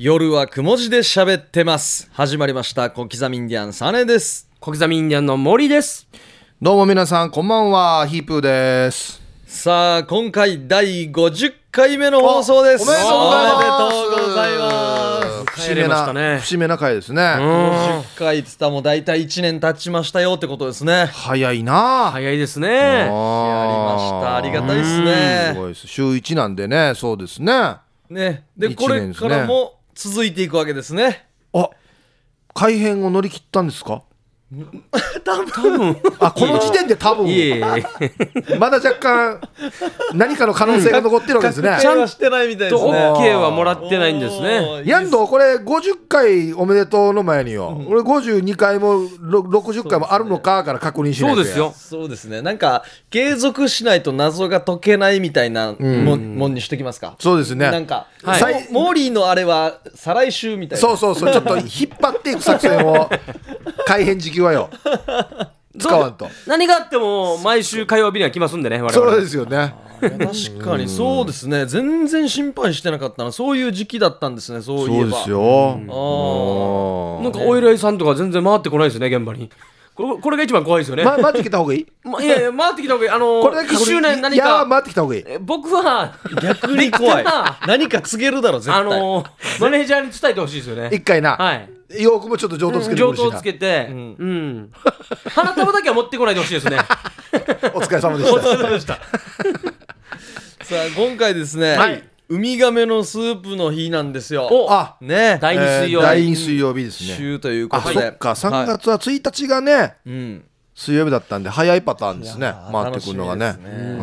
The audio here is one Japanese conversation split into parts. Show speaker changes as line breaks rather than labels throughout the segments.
夜はくも字で喋ってます始まりました小刻みインディアンサネです
小刻みインディアンの森です。
どうも皆さん、こんばんは。ヒープーです。
さあ今回第50回目の放送です
おめでとうございます。
おめでとうございます
帰れましたね
節目な回ですね。
50回っつったらもう大体1年経ちましたよってことですね
早いな。
早いですね。
やりましたありがたいです
す
ね
ごいです。週一なんでね、そうですね。あ、
ねで
一
これ
年ですね
からも続いていくわけですねあ
改編を乗り切ったんですか？
多分。
あ、この時点で多分。
いえいえ。
まだ若干。何かの可能性が残ってるわけですね
確。定はしてないみたいです
と
ね
OK はもらってないんですね。
ヤンドこれ50回おめでとうの前によ、俺52回もろ60回もあるのかから確認しないとや
そうですよ。
そうですねなんか継続しないと謎が解けないみたいなも,、もんにしときますか？
そうですね
なんか、
はい
モーリーのあれは再来週みたいな
そうそうそうちょっと引っ張っていく作戦を改編時期はよ。使わんと。
何があっても毎週火曜日には来ますんでね。我々。
そうですよね。
確かに。そうですね。全然心配してなかったな。そういう時期だったんですねそういえば。
そうですよ。
あ
なんかお偉いさんとか全然回ってこないですよね現場に。これこれが一番怖いですよね。
ま、待ってきた方がいい？
まいやいや回ってきた方がいい。あの
これだけ
一周年何
いや
か。
待ってきた方がいい。
え僕は
ー逆に怖い。
な
何か告げるだろ絶対。
あのマネージャーに伝えてほしいですよね。
一回な、
はい。
よくもちょっと上等つけて
上等つけて、うん。花束だけは持ってこないでほしいですね。
お疲れ様でした。
そうでした。
さあ今回ですね、
はい。
ウミガメのスープの日なんですよ。
お
あ
ね。
第二水曜日。
えー第二水曜日ですね。
週というこ
あ
とで。
そっか。3
はい。
月は1日がね、
うん。
水曜日だったんで早いパターンですね。回ってくるのがね。
ね
うん。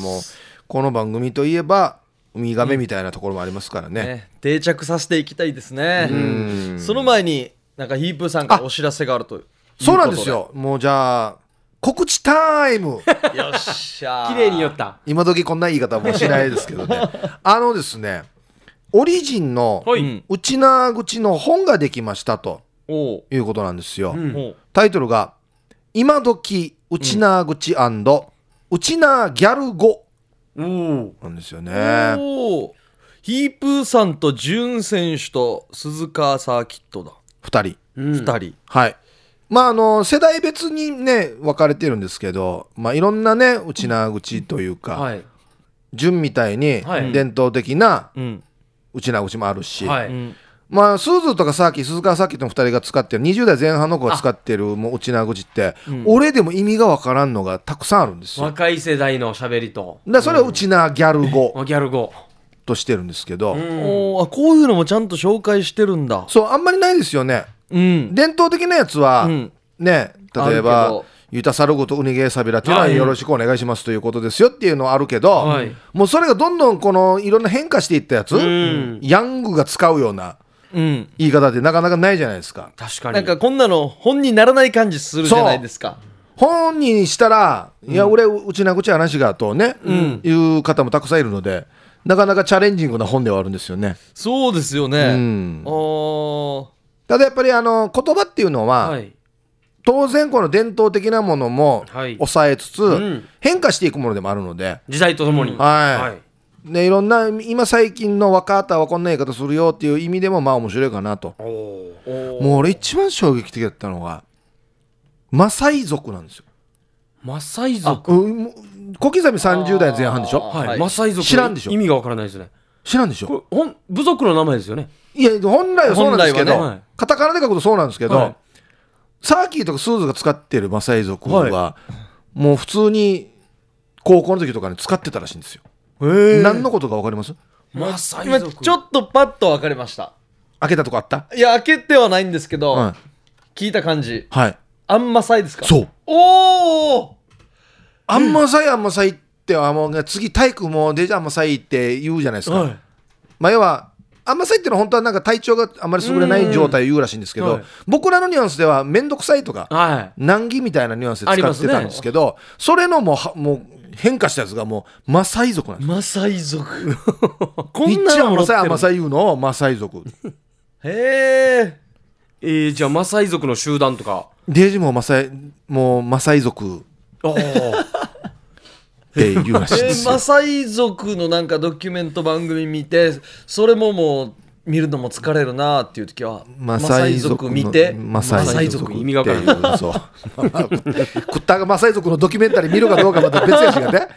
もうこの番組といえばウミガメみたいなところもありますからね、
ね、定着させていきたいですね。
ん。
その前になんかヒープーさんからお知らせがあるという
そうなんですよ。もうじゃあ告知タイム。
よっしゃー。
綺麗に言った。
今時こんな言い方もしないですけどね。あのですねオリジンの
はい。
うん
内縄口の本ができましたということなんですよ、
う
タイトルが「今時内縄口内縄ギャル語。
おお。」
なんですよね。
ヒープーさんとジュン選手と鈴川サーキットだ、
2人。
うん。
二人。
はい。まああの世代別にね分かれてるんですけどまあいろんなね内縄口というか、
はい。
純みたいに
はい。
伝統的な
うん、
うちなーぐちもあるし、
はい。
うん、
まあスーズーとかサーキ鈴川サーキットの2人が使ってる20代前半の子が使ってるもううちなーぐちって、俺でも意味が分からんのがたくさんあるんですよ。
若い世代の喋りと。
だそれはうちなーギャル語。
ギャル語。
としてるんですけど、
おうあこういうのもちゃんと紹介してるんだ。
そうあんまりないですよね。
うん。
伝統的なやつは、
うん。
ね例えば
ど「
ユタサルグトゥウニゲーサビラ」っていうのは
はい。
よろしくお願いしますということですよっていうのはあるけど、
はい。
もうそれがどんどんこのいろんな変化していったやつ、
ん。
ヤングが使うような
うん
言い方ってなかなかないじゃないですか。
確かに。
なんかこんなの本にならない感じするじゃないですか。
本にしたら、いや俺うちな口話がとね、いう方もたくさんいるのでなかなかチャレンジングな本ではあるんですよね。
そうですよ
う
ね、
ん。
あー。
ただやっぱりあの言葉っていうのは、
はい。
当然この伝統的なものも
はい。
抑えつつ、
ん。
変化していくものでもあるので、
時代とともに。
はい。でいろんな今最近の若方はこんな言い方するよっていう意味でもまあ面白いかなと
おお。
もう俺一番衝撃的だったのがマサイ族なんですよ
マサイ族？
うん小刻み30代前半でしょ？
はい。
はい
マサイ族。
知らんでしょ？
意味がわからないですね。
知らんでしょ？
これ、ほん、部族の名前ですよね。
いや本来はそうなんですけど、
ね
カタカナで書くとそうなんですけど、
はい
サーキーとかスーズが使ってるマサイ族は、もう普通に高校の時とかに使ってたらしいんですよ、何のことか分かります？
マサイ
今
族。
ちょっとパッと分かりました。
開けたとこあった？
いや開けてはないんですけど、
はい。
聞いた感じ。
はい。
あんまさいですか？
そう。
おお
あんまさいあんまさいってはもうね次体育もデジャーあんまさいって言うじゃないですか、
はい。
まあ要はあんまさいっていうのは本当はなんか体調があんまり優れない状態を言うらしいんですけど、
はい。
僕らのニュアンスでは面倒くさいとか
はい。
難儀みたいなニュアンスで使ってたんですけどそれのもうはもう変化したやつがもうマサイ族なんです。
マサイ族。こ
日
んな
中はマサイマサイ言うのをマサイ族。
へえ
えー、じゃあマサイ族の集団とか。
デージもマサイもうマサイ族。
ああ。
えマサイ族のなんかドキュメント番組見てそれももう見るのも疲れるなっていう時は
マサイ族の
見て
マサイ族
意味がわから
そう。クッタがマサイ族のドキュメンタリー見るかどうかまた別やしがね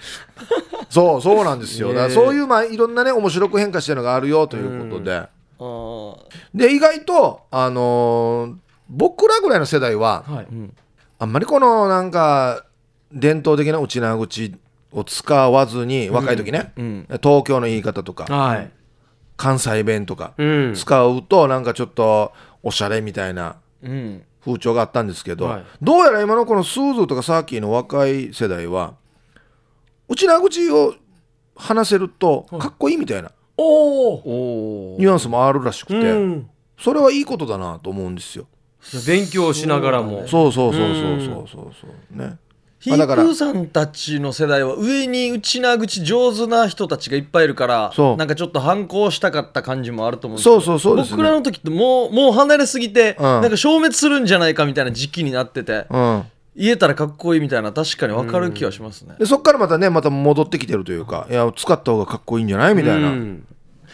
そうそうなんですよだからそういうまあいろんなね面白く変化してるのがあるよということで
あー
で意外とあのー僕らぐらいの世代は
はい
あんまりこのなんか伝統的なうちなーぐちを使わずに若い時ね、
うん
東京の言い方とか
はい
関西弁とか
うん。
使うとなんかちょっとおしゃれみたいな
うん。
風潮があったんですけど、
はい。
どうやら今のこのスーズーとかサーキーの若い世代は内縄口を話せるとかっこいいみたいな
おお
お
ニュアンスもあるらしくて、
うん。
それはいいことだなと思うんですよ。
勉強しながらも。
そうそうそうそうそうそうそうね。
ヒ
まあだから
ープーさんたちの世代は上に内縄口上手な人たちがいっぱいいるから
そう。
なんかちょっと反抗したかった感じもあると思うんですけど
そうそうそうですね。
僕らの時ってもうもう離れすぎて、
ん。
なんか消滅するんじゃないかみたいな時期になってて、
うん、
言えたらかっこいいみたいな確かに分かる気はしますね、
でそっからまたねまた戻ってきてるというかいや使った方がかっこいいんじゃないみたいな
うん。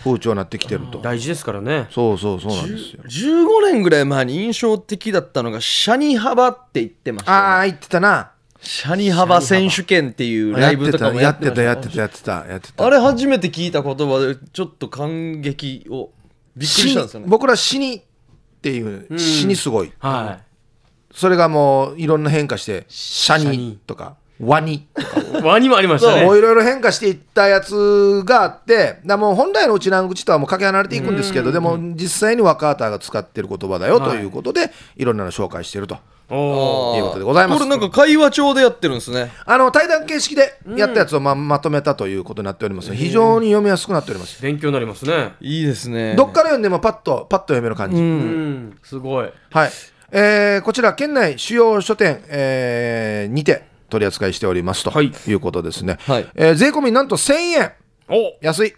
風潮になってきてると。
大事ですからね。
そうそうそうなんですよ。
15年ぐらい前に印象的だったのがシャニ幅って言ってましたよね、
ああ言ってたな。
シャニ幅選手権っていうライブとかも
や
やって
たやってたやってたやってた。
あれ初めて聞いた言葉でちょっと感激をびっくりしたんですよね。
僕ら死にっていう死にすごい、
は
それがもういろんな変化してシャニ。
シャニ
とかワニ。とか
いワニもありましたね。
もういろいろ変化していったやつがあってだもう本来の内南口とはもうかけ離れていくんですけどでも実際に若ーが使ってる言葉だよということで、い、ろんなの紹介してると。
おお
いうことでございます。
これなんか会話帳でやってるんですね。
あの対談形式でやったやつをままとめたということになっております、非常に読みやすくなっております、
勉強になりますね。
いいですね。
どっから読んでもパッとパッと読める感じ、
うん。すごい。
はい、えーこちら県内主要書店、えーにて取り扱いしておりますと
はい。
いうことですね、
はい。
えー税込みなんと1000円。
お。
安い。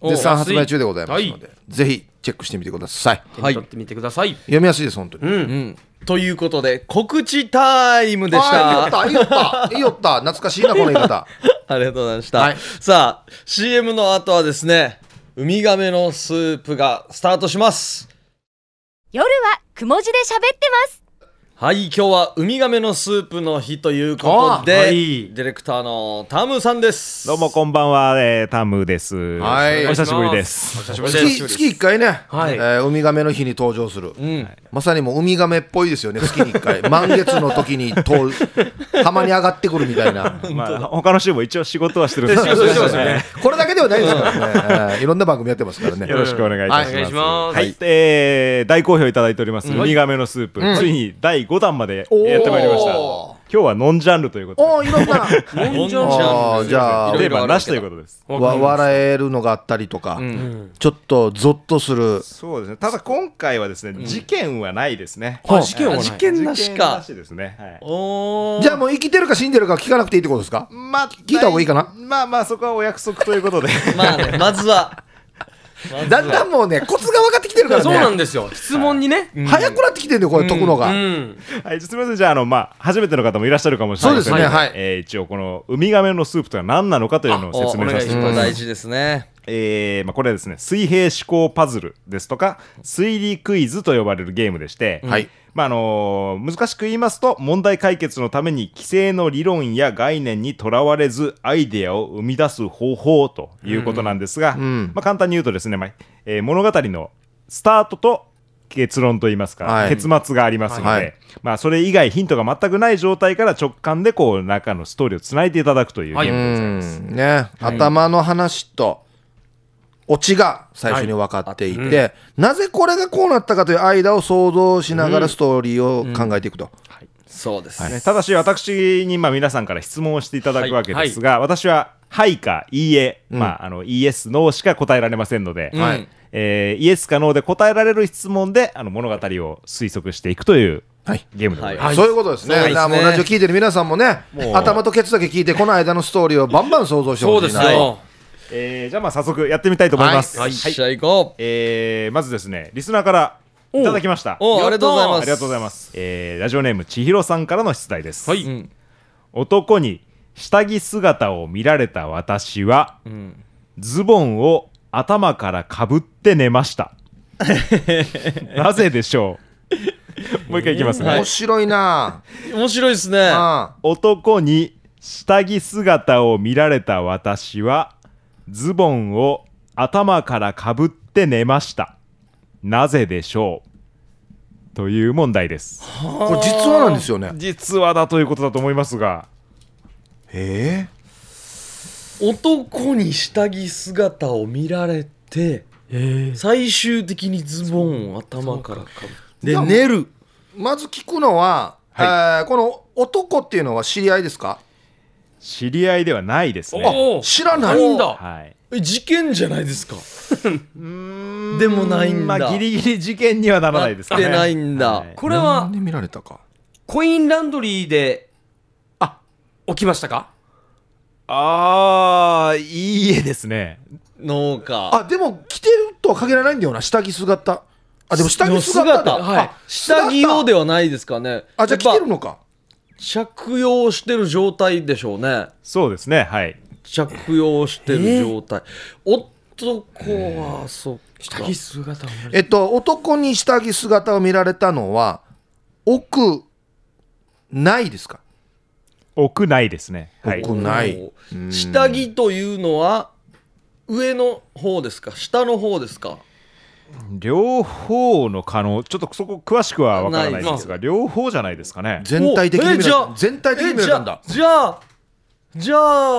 お
絶賛発売中でございますの
安
で、ぜひチェックしてみてください。
取ってみてください。
読みやすいです本当に、
うん。
うん。ということで告知タイムでし
あ
た
ーいいよったいいよった。い いよった。懐かしいなこの言い方。
ありがとうございました、
はい。
さあ CM の後はですねウミガメのスープがスタートします。
夜はくも字で喋ってます
はい今日はウミガメのスープの日ということで、
あはい。
ディレクターのタムさんです。
どうもこんばんは、えー、タムです。
はい。
お久しぶりです。
お久しぶりです。
月月1回ね、
はい。
えーウミガメの日に登場する、
うん。
まさにもうウミガメっぽいですよね月に1回。満月の時にと浜に上がってくるみたいな。
まあ他の週も一応仕事はしてるんですけど、
これだけではないですからね、えーいろんな番組やってますからね。
よろしくお願いいたします。
お願いします。
はい、えー大好評いただいております、ウミガメのスープ、ついに第5弾までやってまいりました。
お
今日はノンジャンルということ
おーいろんな
飲んじゃう
あーじゃあ
で、テー
いろいろある
マなしということです。
わ笑えるのがあったりとか、
ん。
ちょっとゾッとする。
そうですね。ただ今回はですね、事件はないですね。
あ
事件はない。
事件なしか。
事件なしですね。はい。
おー
じゃあもう生きてるか死んでるか聞かなくていいってことですか？
まあ、
聞いた方がいいかな？
まあまあ、そこはお約束ということで。
まあねまずは
だんだんもうねコツが分かってきてるからね。
そうなんですよ。質問にね。
早くなってきてるんだよこれ解くのが、
うん。
はい、すみません、じゃあ、あの、まあ、初めての方もいらっしゃるかもしれない
そうですねはい。
えー一応、このウミガメのスープとは何なのかというのを説明させていただきます。
大事ですね
えーまあ、これはですね、水平思考パズルですとか、推理クイズと呼ばれるゲームでして、
はい。
まああのー難しく言いますと、問題解決のために既成の理論や概念にとらわれず、アイデアを生み出す方法ということなんですが、
ん。
まあ、簡単に言うとですね、まあえー物語のスタートと結論といいますか、
はい。
結末がありますので、
はい。
まあ、それ以外ヒントが全くない状態から直感でこう中のストーリーをつないでいただくというゲームでございます。
うん。ね、頭の話とオチが最初に分かっていて、なぜこれがこうなったかという間を想像しながらストーリーを考えていくと、
そうです、
ねただし私にまあ皆さんから質問をしていただくわけですが、私は「はい」か「いいえ」まあ、あのイエス・ノーしか答えられませんので、
はい。
えーイエスかノーで答えられる質問であの物語を推測していくという
はい。
ゲームでございます。
はい。
そういうことですね。
そうですね。
だからもうラジオ聞いてる皆さんもね頭とケツだけ聞いてこの間のストーリーをバンバン想像して
そうで
ほしいな
すよ
えーじゃあまあ早速やってみたいと思います。
はい、じゃあ行こ
えーまずですねリスナーからいただきました。
うおー。ありがとうございます。
ありがとうございます。えーラジオネーム千尋さんからの出題です。
はい。
うん
男に下着姿を見られた私は
うん。
ズボンを頭からかぶって寝ました。なぜでしょう？もう一回いきますね、
はい
面白いな。
面白いですね。
あ
男に下着姿を見られた私はズボンを頭からかぶって寝ました。なぜでしょう？という問題です。
これ実話なんですよね。
実はだということだと思いますが。
え
男に下着姿を見られて最終的にズボンを頭からかぶで寝る。
ーまず聞くのは、えーこの男っていうのは知り合いですか？
知り合いではないですね。
知らない。
んだ。
はい。
え事件じゃないですか。でもないんだ。
まあギリギリ事件にはならないですかね。
なってないんだ。
はい。
これは
なんで見られたか？
コインランドリーであ起きましたか？
ああいいえですね。
農家。
あでも着てるとは限らないんだよな。下着姿。あでも下着姿だ。
はい。
あ
下着用ではないですかね。
あじゃあ着てるのか
着用してる状態でしょうね。
そうですね。はい。
着用してる状態、男はそっ
下着姿を見られ
えっと男に下着姿を見られたのは奥ないですか？
屋内ですね。はい。
屋ない。
お下着というのは上の方ですか？下の方ですか？
両方の可能ちょっとそこ詳しくは分からないですが
な
両方じゃないですかね。
全体的に
じゃ
全体的に
じゃあじゃ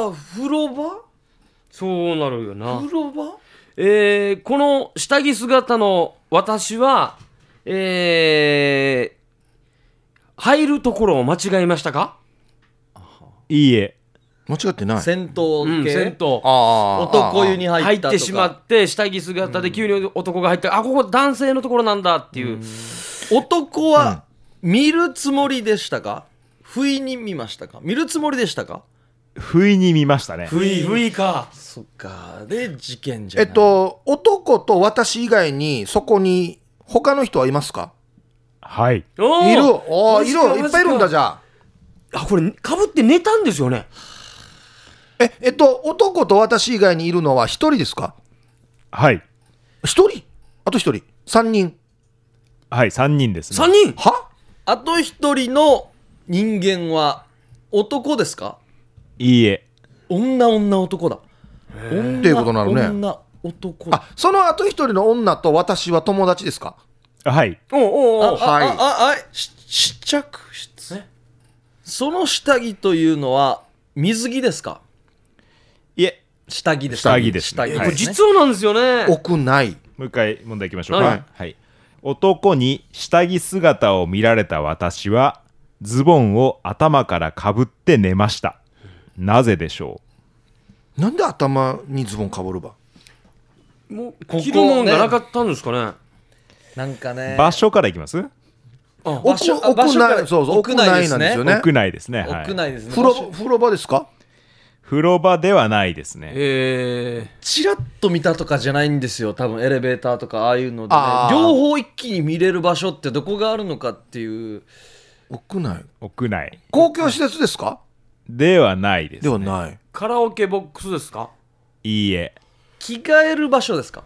あ風呂場？
そうなるよな。
風呂場？
えーこの下着姿の私はえー入るところを間違えましたか？
いいえ
間違ってない。
戦闘
うん
系、
銭湯
あー
男湯に入
入
ったとか。
ってしまって下着姿で急に男が入って、あここ男性のところなんだっていう、
男は見るつもりでしたか？不意に見ましたか？見るつもりでしたか？
不意に見ましたね。
不意。不意か。
そっか。で事件じゃない。
えっと男と私以外にそこに他の人はいますか？
はい。
いる。おーいる。いっぱいいるんだじゃあ。
あこれかぶって寝たんですよね
ええっと男と私以外にいるのは一人ですか？
はい。
一人？あと一人。三人。
はい3人ですね。
3人？
は？
あと一人の人間は男ですか？
いいえ。
女女男だ。女
っていうことになるね。
女男だ。
あそのあと一人の女と私は友達ですか？
はい。
おうおうおう。
あ
はい。
あああし試着室。その下着というのは水着ですか？下着です
下着ですね。
下着
これ
はい。
実話なんですよね。
屋内
もう一回問題いきましょう。
はい。
かはい男に下着姿を見られた私はズボンを頭からかぶって寝ました。なぜでしょ
なんで頭にズボンかぶるば？
もう
こ
着るもんがなかったんですかね。
なんかね。
う場所からいきます？
あ
場所
屋
場所から
内そうそう屋
屋内ですね
内なんですよね。
屋内ですね。はい。
屋内ですね。
風呂風呂場ですか？
風呂場ではないですね。
え
チラッと見たとかじゃないんですよ。多分エレベーターとかああいうので、ね。両方一気に見れる場所ってどこがあるのかっていう。
屋内？
屋内。
公共施設ですか？
ではないです、ね、
ではない。
ーカラオケボックスですか？
いいえ。
着替える場所ですか？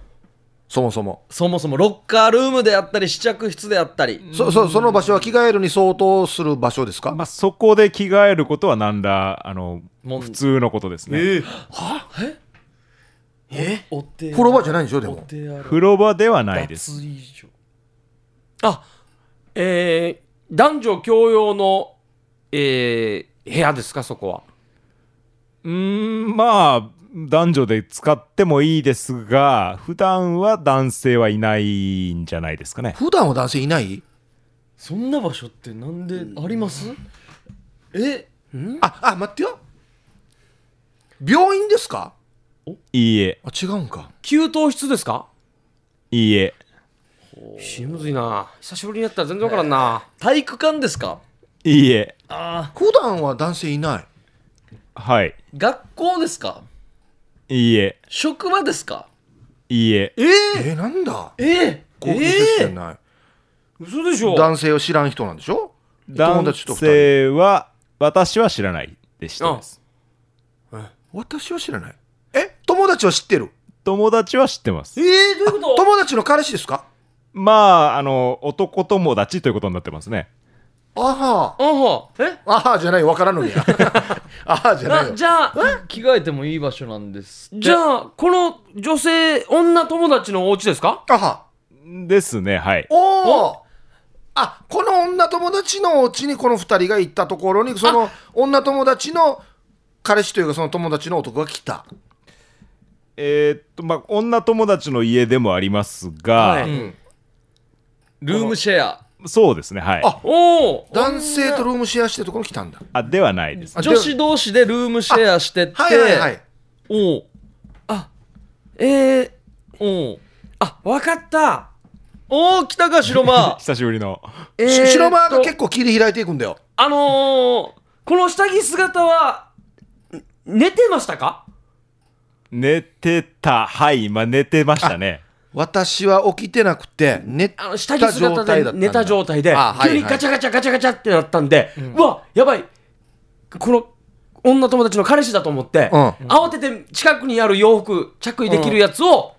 そもそも。
そもそもロッカールームであったり試着室であったり。
そそその場所は着替えるに相当する場所ですか、
まあそこで着替えることは何らあの
もう
普通のことですね、
えお手
風呂場じゃないんでしょで
お
も
風呂場ではないです。
脱衣所。
あえー、男女共用の、えー、部屋ですかそこは？
うーんまあ男女で使ってもいいですが普段は男性はいないんじゃないですかね。
普段は男性いない？
そんな場所ってなんであります？え？
ああ待ってよ。病院ですか？
いいえ。
あ違うんか。
給湯室ですか？
いいえ。
しむずいな。久しぶりにやったら全然わからんな。
体育館ですか？
いいえ。
あ
普段は男性いない。
はい。
ー学校ですか？
いいえ。
職場ですか？
いいえ。
え
えー、なんだ？
ええ
公共施設じゃない、
嘘でしょ？
男性を知らん人なんでしょ？友
男
達と二人
性は私は知らないでした。です
私は知らない。え？友達は知ってる？
友達は知ってます。
えー、どういうこと？
友達の彼氏ですか？
まああの男友達ということになってますね
あは。
あは。え？
あはじゃないよわからんのにや。あはじゃない
じゃあ
着替えてもいい場所なんです
じゃあこの女性女友達のお家ですか？
あは。
ですねはい。
おおあこの女友達のお家にこの2人が行ったところにその女友達の彼氏というかその友達の男が来た。
えーっとまあ女友達の家でもありますが、
はい。
うん。ルームシェア
そうですねはい。
あ
おお
男性とルームシェアしてるところに来たんだ。
あではないです。
あ
女子同士でルームシェアしてって。
はいはいはい。
おう
えー、
おう
あわかった。
おー来たか白間。
久しぶりの。
えー
し白間が
と。
結構切り開いていくんだよ。
あのー、この下着姿はん寝てましたか？
寝てた。はいまあ寝てましたね
私は起きてなくて寝
あの下着
た状
姿
態だったんだ。
で寝た状態で
あはい
急にガチャガチャガチャガチャってなったんで、うわやばい。この女友達の彼氏だと思って、
うん。
慌てて近くにある洋服着衣できるやつを、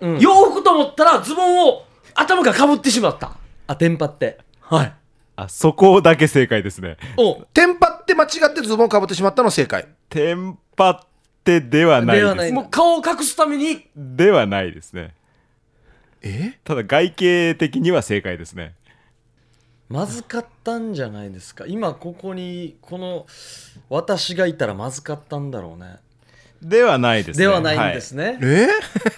うん。
洋服と思ったらズボンを頭からかぶってしまった。
あテンパって。
はい。
あそこだけ正解ですね。
お。う
テンパって間違ってズボンをかぶってしまったの正解。
テンパってではないです。
ではない
もう顔を隠すために。
ではないですね
え？
ただ外形的には正解ですね。
まずかったんじゃないですか。今ここにこの私がいたらまずかったんだろうね。
ではないですね。
ではないんですね、
え？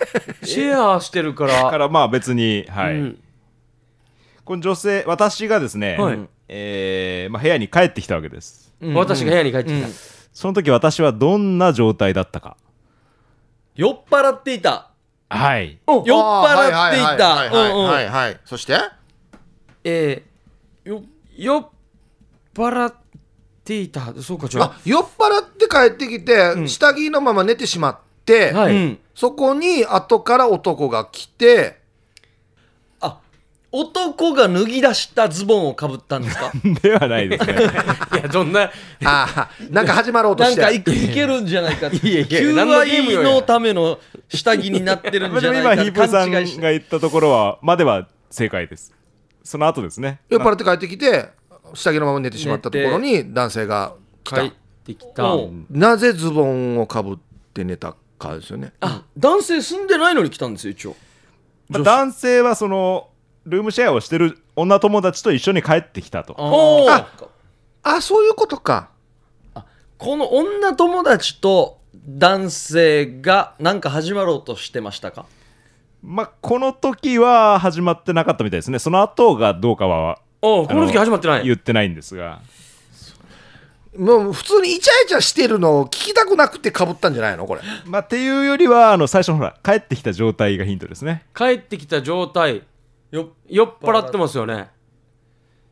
シェアしてるか
はい、かららまあ別にはい、
うん。
この女性私がですね、
はい。
えーまあ、部屋に帰ってきたわけです。
うん。
私が部屋に帰ってきた、
うん。
その時私はどんな状態だったか。
酔っ払っていた
はい。
お
酔っ払っていた。
はいはいはいはいはいそして？
えー、よ酔っ払っていた。そうかじゃ
あ。酔っ払って帰ってきて、下着のまま寝てしまって、
あはい、
うん。
そこに後から男が来て
あ男が脱ぎ出したズボンをかぶったんですか？
ではないですね。
いやどんな
ああなんか始まろうとして。
なんかいいけるんじゃないかって
いやいや
求愛のための下着になってるんじゃないか
今ヒープーさんが言ったところはまでは正解です。その後ですね。
酔っ払って帰ってきて下着のまま寝てしまったところに男性が来た。
帰ってきた。
なぜズボンをかぶって寝たかですよね。
あ男性住んでないのに来たんですよ一応。
まあ男性はそのルームシェアをしてる女友達と一緒に帰ってきたと。
お
ああそういうことか。
この女友達と男性がなんか始まろうとしてましたか？
まあこの時は始まってなかったみたいですね。その後がどうかは
おうこの時始まってない。
言ってないんですが。
もう普通にイチャイチャしてるのを聞きたくなくてかぶったんじゃないの？これ。
まあっていうよりはあの最初のほら帰ってきた状態がヒントですね。
帰ってきた状態
よ
酔っ払ってますよね。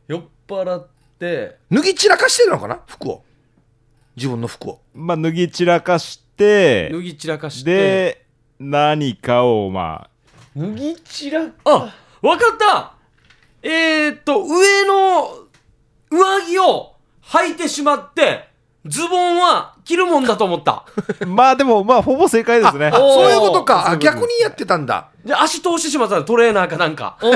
酔っ払って。
脱ぎ散らかしてるのかな？服を。自分の服を。
まあ脱ぎ散らかして
脱ぎ散らかして。
で何かをま
脱ぎ散ら
あわかった！えー、っと上の上着を履いてしまってズボンは着るもんだと思った。
あ まあでもまあほぼ正解ですね。
あ
おー。
そういうことか。逆にやってたんだ。
で足通してしまったのトレーナーかなんか。
おう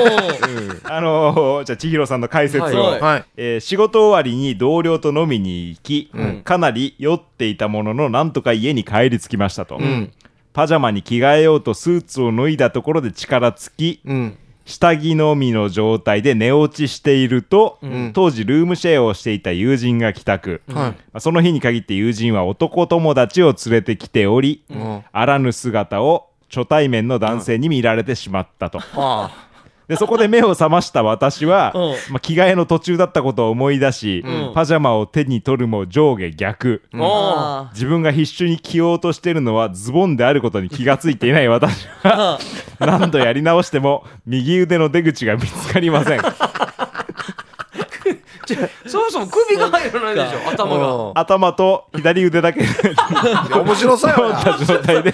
あのーじゃあ千尋さんの解説を、
はい。
はい。
はい
えー仕事終わりに同僚と飲みに行き、
ん。
かなり酔っていたもののなんとか家に帰り着きましたと、
ん。
パジャマに着替えようとスーツを脱いだところで力尽き、
うん
下着のみの状態で寝落ちしていると、
ん。
当時ルームシェアをしていた友人が帰宅、
はい
まあその日に限って友人は男友達を連れてきており、
ん。
あらぬ姿を初対面の男性に見られてしまったと、
あ
でそこで目を覚ました私は、
うん。
まあ、着替えの途中だったことを思い出し、
うん。
パジャマを手に取るも上下逆、
おう
あ
自分が必死に着ようとしているのはズボンであることに気がついていない私は
あ
何度やり直しても右腕の出口が見つかりません。
そもそも首が入らないでしょ頭が。
あ
頭と左腕だけ。で
面白そうやな。
た状態で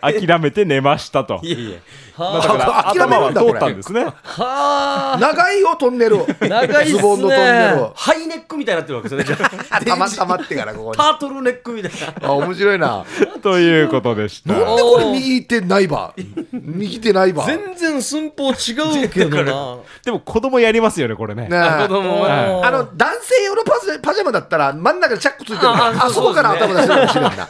諦めて寝ましたと。
いやいや
まあだから
諦め
頭は通ったんですね。
はあ。
長いよトンネル
長いっすね。
ズボンのトンネル
ハイネックみたいになってるわけですよね。じ ゃあ
たまたまってからここに。
タートルネックみたいな。
あ面白いな。
ということでした。
なんでこれ右手ないば。右手ないば。ね
全然寸法違うけどな。
でも子供やりますよねこれね。
え。
子供
あの男性用のパジャマだったら真ん中にチャックついてるから
あ
そこから頭出せるかもしれないな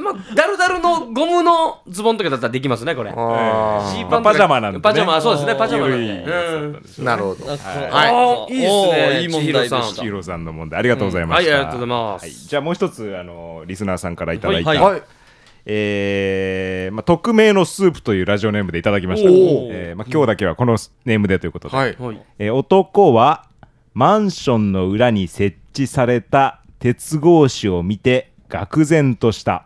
まあダルダルのゴムのズボンとかだったらできますねこれ。ー。パ
ジャマなんでね。
パジャマそうですねパジャマなんでうん。
ーなるほど。
あ
はい。
いいですね
いい問題で
千尋さん。
した
千尋さんの問題。ありがとうございました、
うん。はいありがとうございます。
はい。じゃあもう一つあのリスナーさんからいただいた、
はい。
はい。
えーまあ、匿名のスープというラジオネームでいただきました、
おー。
えーまあ、今日だけはこのネームでということで、
はい。
はい。
えー男はマンションの裏に設置された鉄格子を見て愕然とした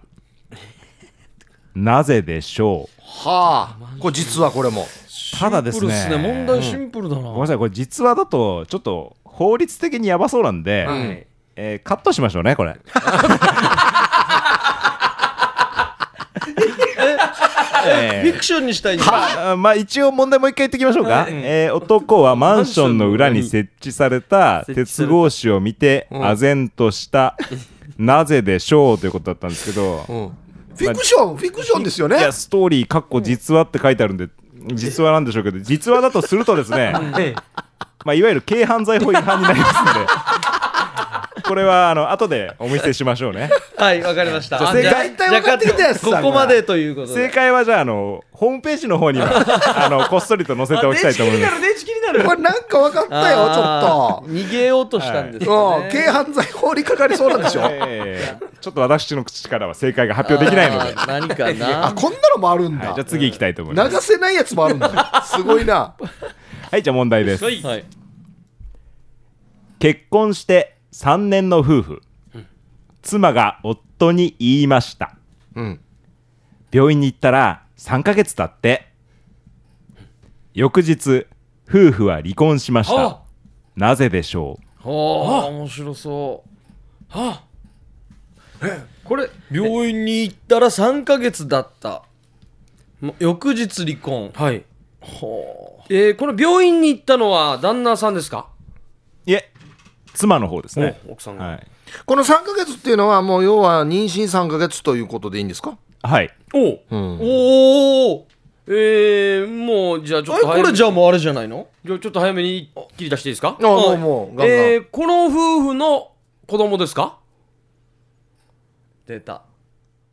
なぜでしょう？
はあこれ実はこれも。
ただですね
シンプルっすね。問題シンプルだな、
ごめんなさいこれ実話だとちょっと法律的にやばそうなんで、
はい。
えーカットしましょうねこれ。え ー
フィクションにしたいんだ。
まあ、まあ一応問題もう一回言っておきましょうか、えー男はマンションの裏に設置された鉄格子を見て唖然とした、なぜでしょうということだったんですけど、
フィクションフィクションですよね。
いやストーリーかっこ実話って書いてあるんで実話なんでしょうけど実話だとするとですね、まあ、いわゆる軽犯罪法違反になりますのでこれはあの後でお見せしましょうね。
はいわかりました。
じゃあ正解
大体分かってきたやつ
ここまでということ
正
で
解はじゃああのホームページの方には あのこっそりと載せておきたいと思います。
電池気になる
これなんか分かったよちょっ
あー逃げようとしたんです
と
よね。
うん軽犯罪法にかかりそうなんでしょ。
えーちょっと私の口からは正解が発表できないので、
あー何か
あ
な
こんなのもあるんだ。
はいじゃあ次行きたいと思います。
流せないやつもあるんだ。すごいな。
はいじゃあ問題です、
はい
はい。
結婚して3年の夫婦、妻が夫に言いました。
うん。
病院に行ったら3ヶ月経って翌日夫婦は離婚しました。
あ。
なぜでしょう？
はあ面白そう。
はこれ
病院に行ったら3ヶ月だった。も翌日離婚。
はい。
は
えーこの病院に行ったのは旦那さんですか？
いえ妻の方ですね。
お奥さんが。
はい、
この3ヶ月っていうのはもう要は妊娠3ヶ月ということでいいんですか？
はい、
おう
うん。
おお
えー、もうじゃあちょっと
えこれじゃあもうあれじゃないの？
じゃあちょっと早めに切り出していいですか？
あもうもうガンガン、
えー、この夫婦の子供ですか？
出た。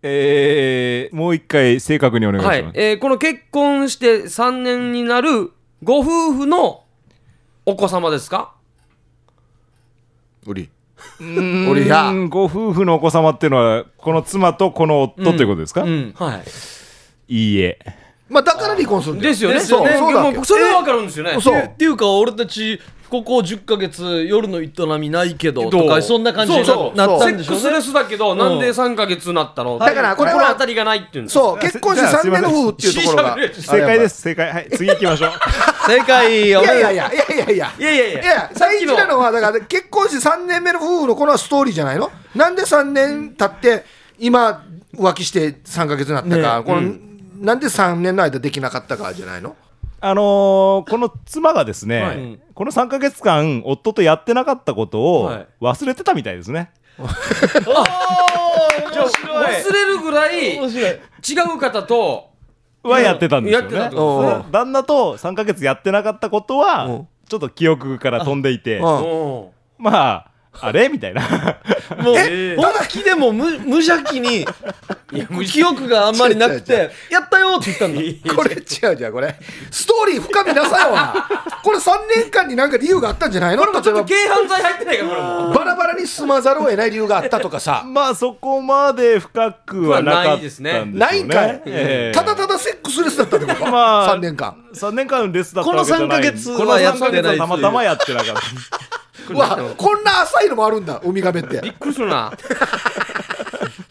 えー、もう一回正確にお願いします、
はい、えー、この結婚して3年になるご夫婦のお子様ですか？
売り。
うーん
俺や。
ご夫婦のお子様っていうのはこの妻とこの夫ということですか、
うん。
はい。
いいえ
まあ、だから離婚するん
ですよ。ね。
ですよね。
そう
そうそれは分かるんですよね。
っていうか、俺たち、ここ10か月、夜の営みないけど、とか、そんな感じになったんでしょ、ね、セッ
クスレスだけど、なんで3か月なったの？
だから、これは
当たりがないっていう
そう、結婚して3年の夫婦っていうところが。
正解です、正解。はい、次行きましょう。
正解、
いやいやいや、いやいやいや、
いやいやいや、
最近なの。は、だから、結婚して3年目の夫婦のこのストーリーじゃないの？なんで3年経って、今、浮気して3か月になったか、このなんで3年の間できなかったかじゃないの？
あのーこの妻がですね、
はい。
この3か月間夫とやってなかったことを
はい。
忘れてたみたいですね、
じゃあ忘れるぐらい
面白い。
違う方と
はやってたんですよ
やってた
ね
ってこと
ですね。
旦那と3か月やってなかったことは、
うん。
ちょっと記憶から飛んでいて
うん。
お
まああれ？みたいな。
もう
え？
本気でも無無邪気に記憶があんまりなく
違う違う
てやったよって言ったんだ。
これ違うじゃんこれ。ストーリー深みなさよなこれ3年間になんか理由があったんじゃないの？
これもちょっと軽犯罪入ってないかこれも。
ばバラバラに住まざるを得ない理由があったとかさ。
まあそこまで深くはなかったんでしょうね。
ないんかい、
ええ。
ただただセックスレスだったってこと、
まあ
3年間。
3年間レスだったわけじゃない。
この3ヶ月は
この
やって
3ヶ月
ない
はたまたまやってなかった。
うわこんな浅いのもあるんだウミガメって。
びっくりするな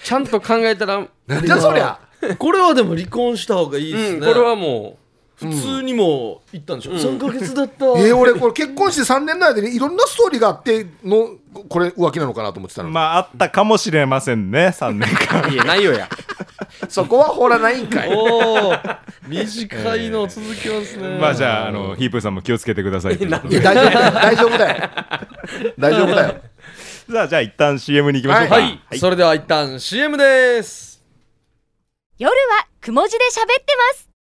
ちゃんと考えたら
じゃそりゃ。
これはでも離婚した方がいいですね。
これはも
普通にも言ったんでしょ。3ヶ月だった。
えー、俺これ結婚して3年の間にいろんなストーリーがあってのこれ浮気なのかなと思ってたの、
まああったかもしれませんね3年間。
ういやないよや。
そこは掘らないんかい。
な
おお短いの続きますね、
まあじゃああのヒープーさんも気をつけてくださいとい
大丈夫だよ。大丈夫だよ
じゃあじゃあ一旦 CM に行きましょうか。
はい、それでは一旦 CM です。
夜はくも字で喋ってます。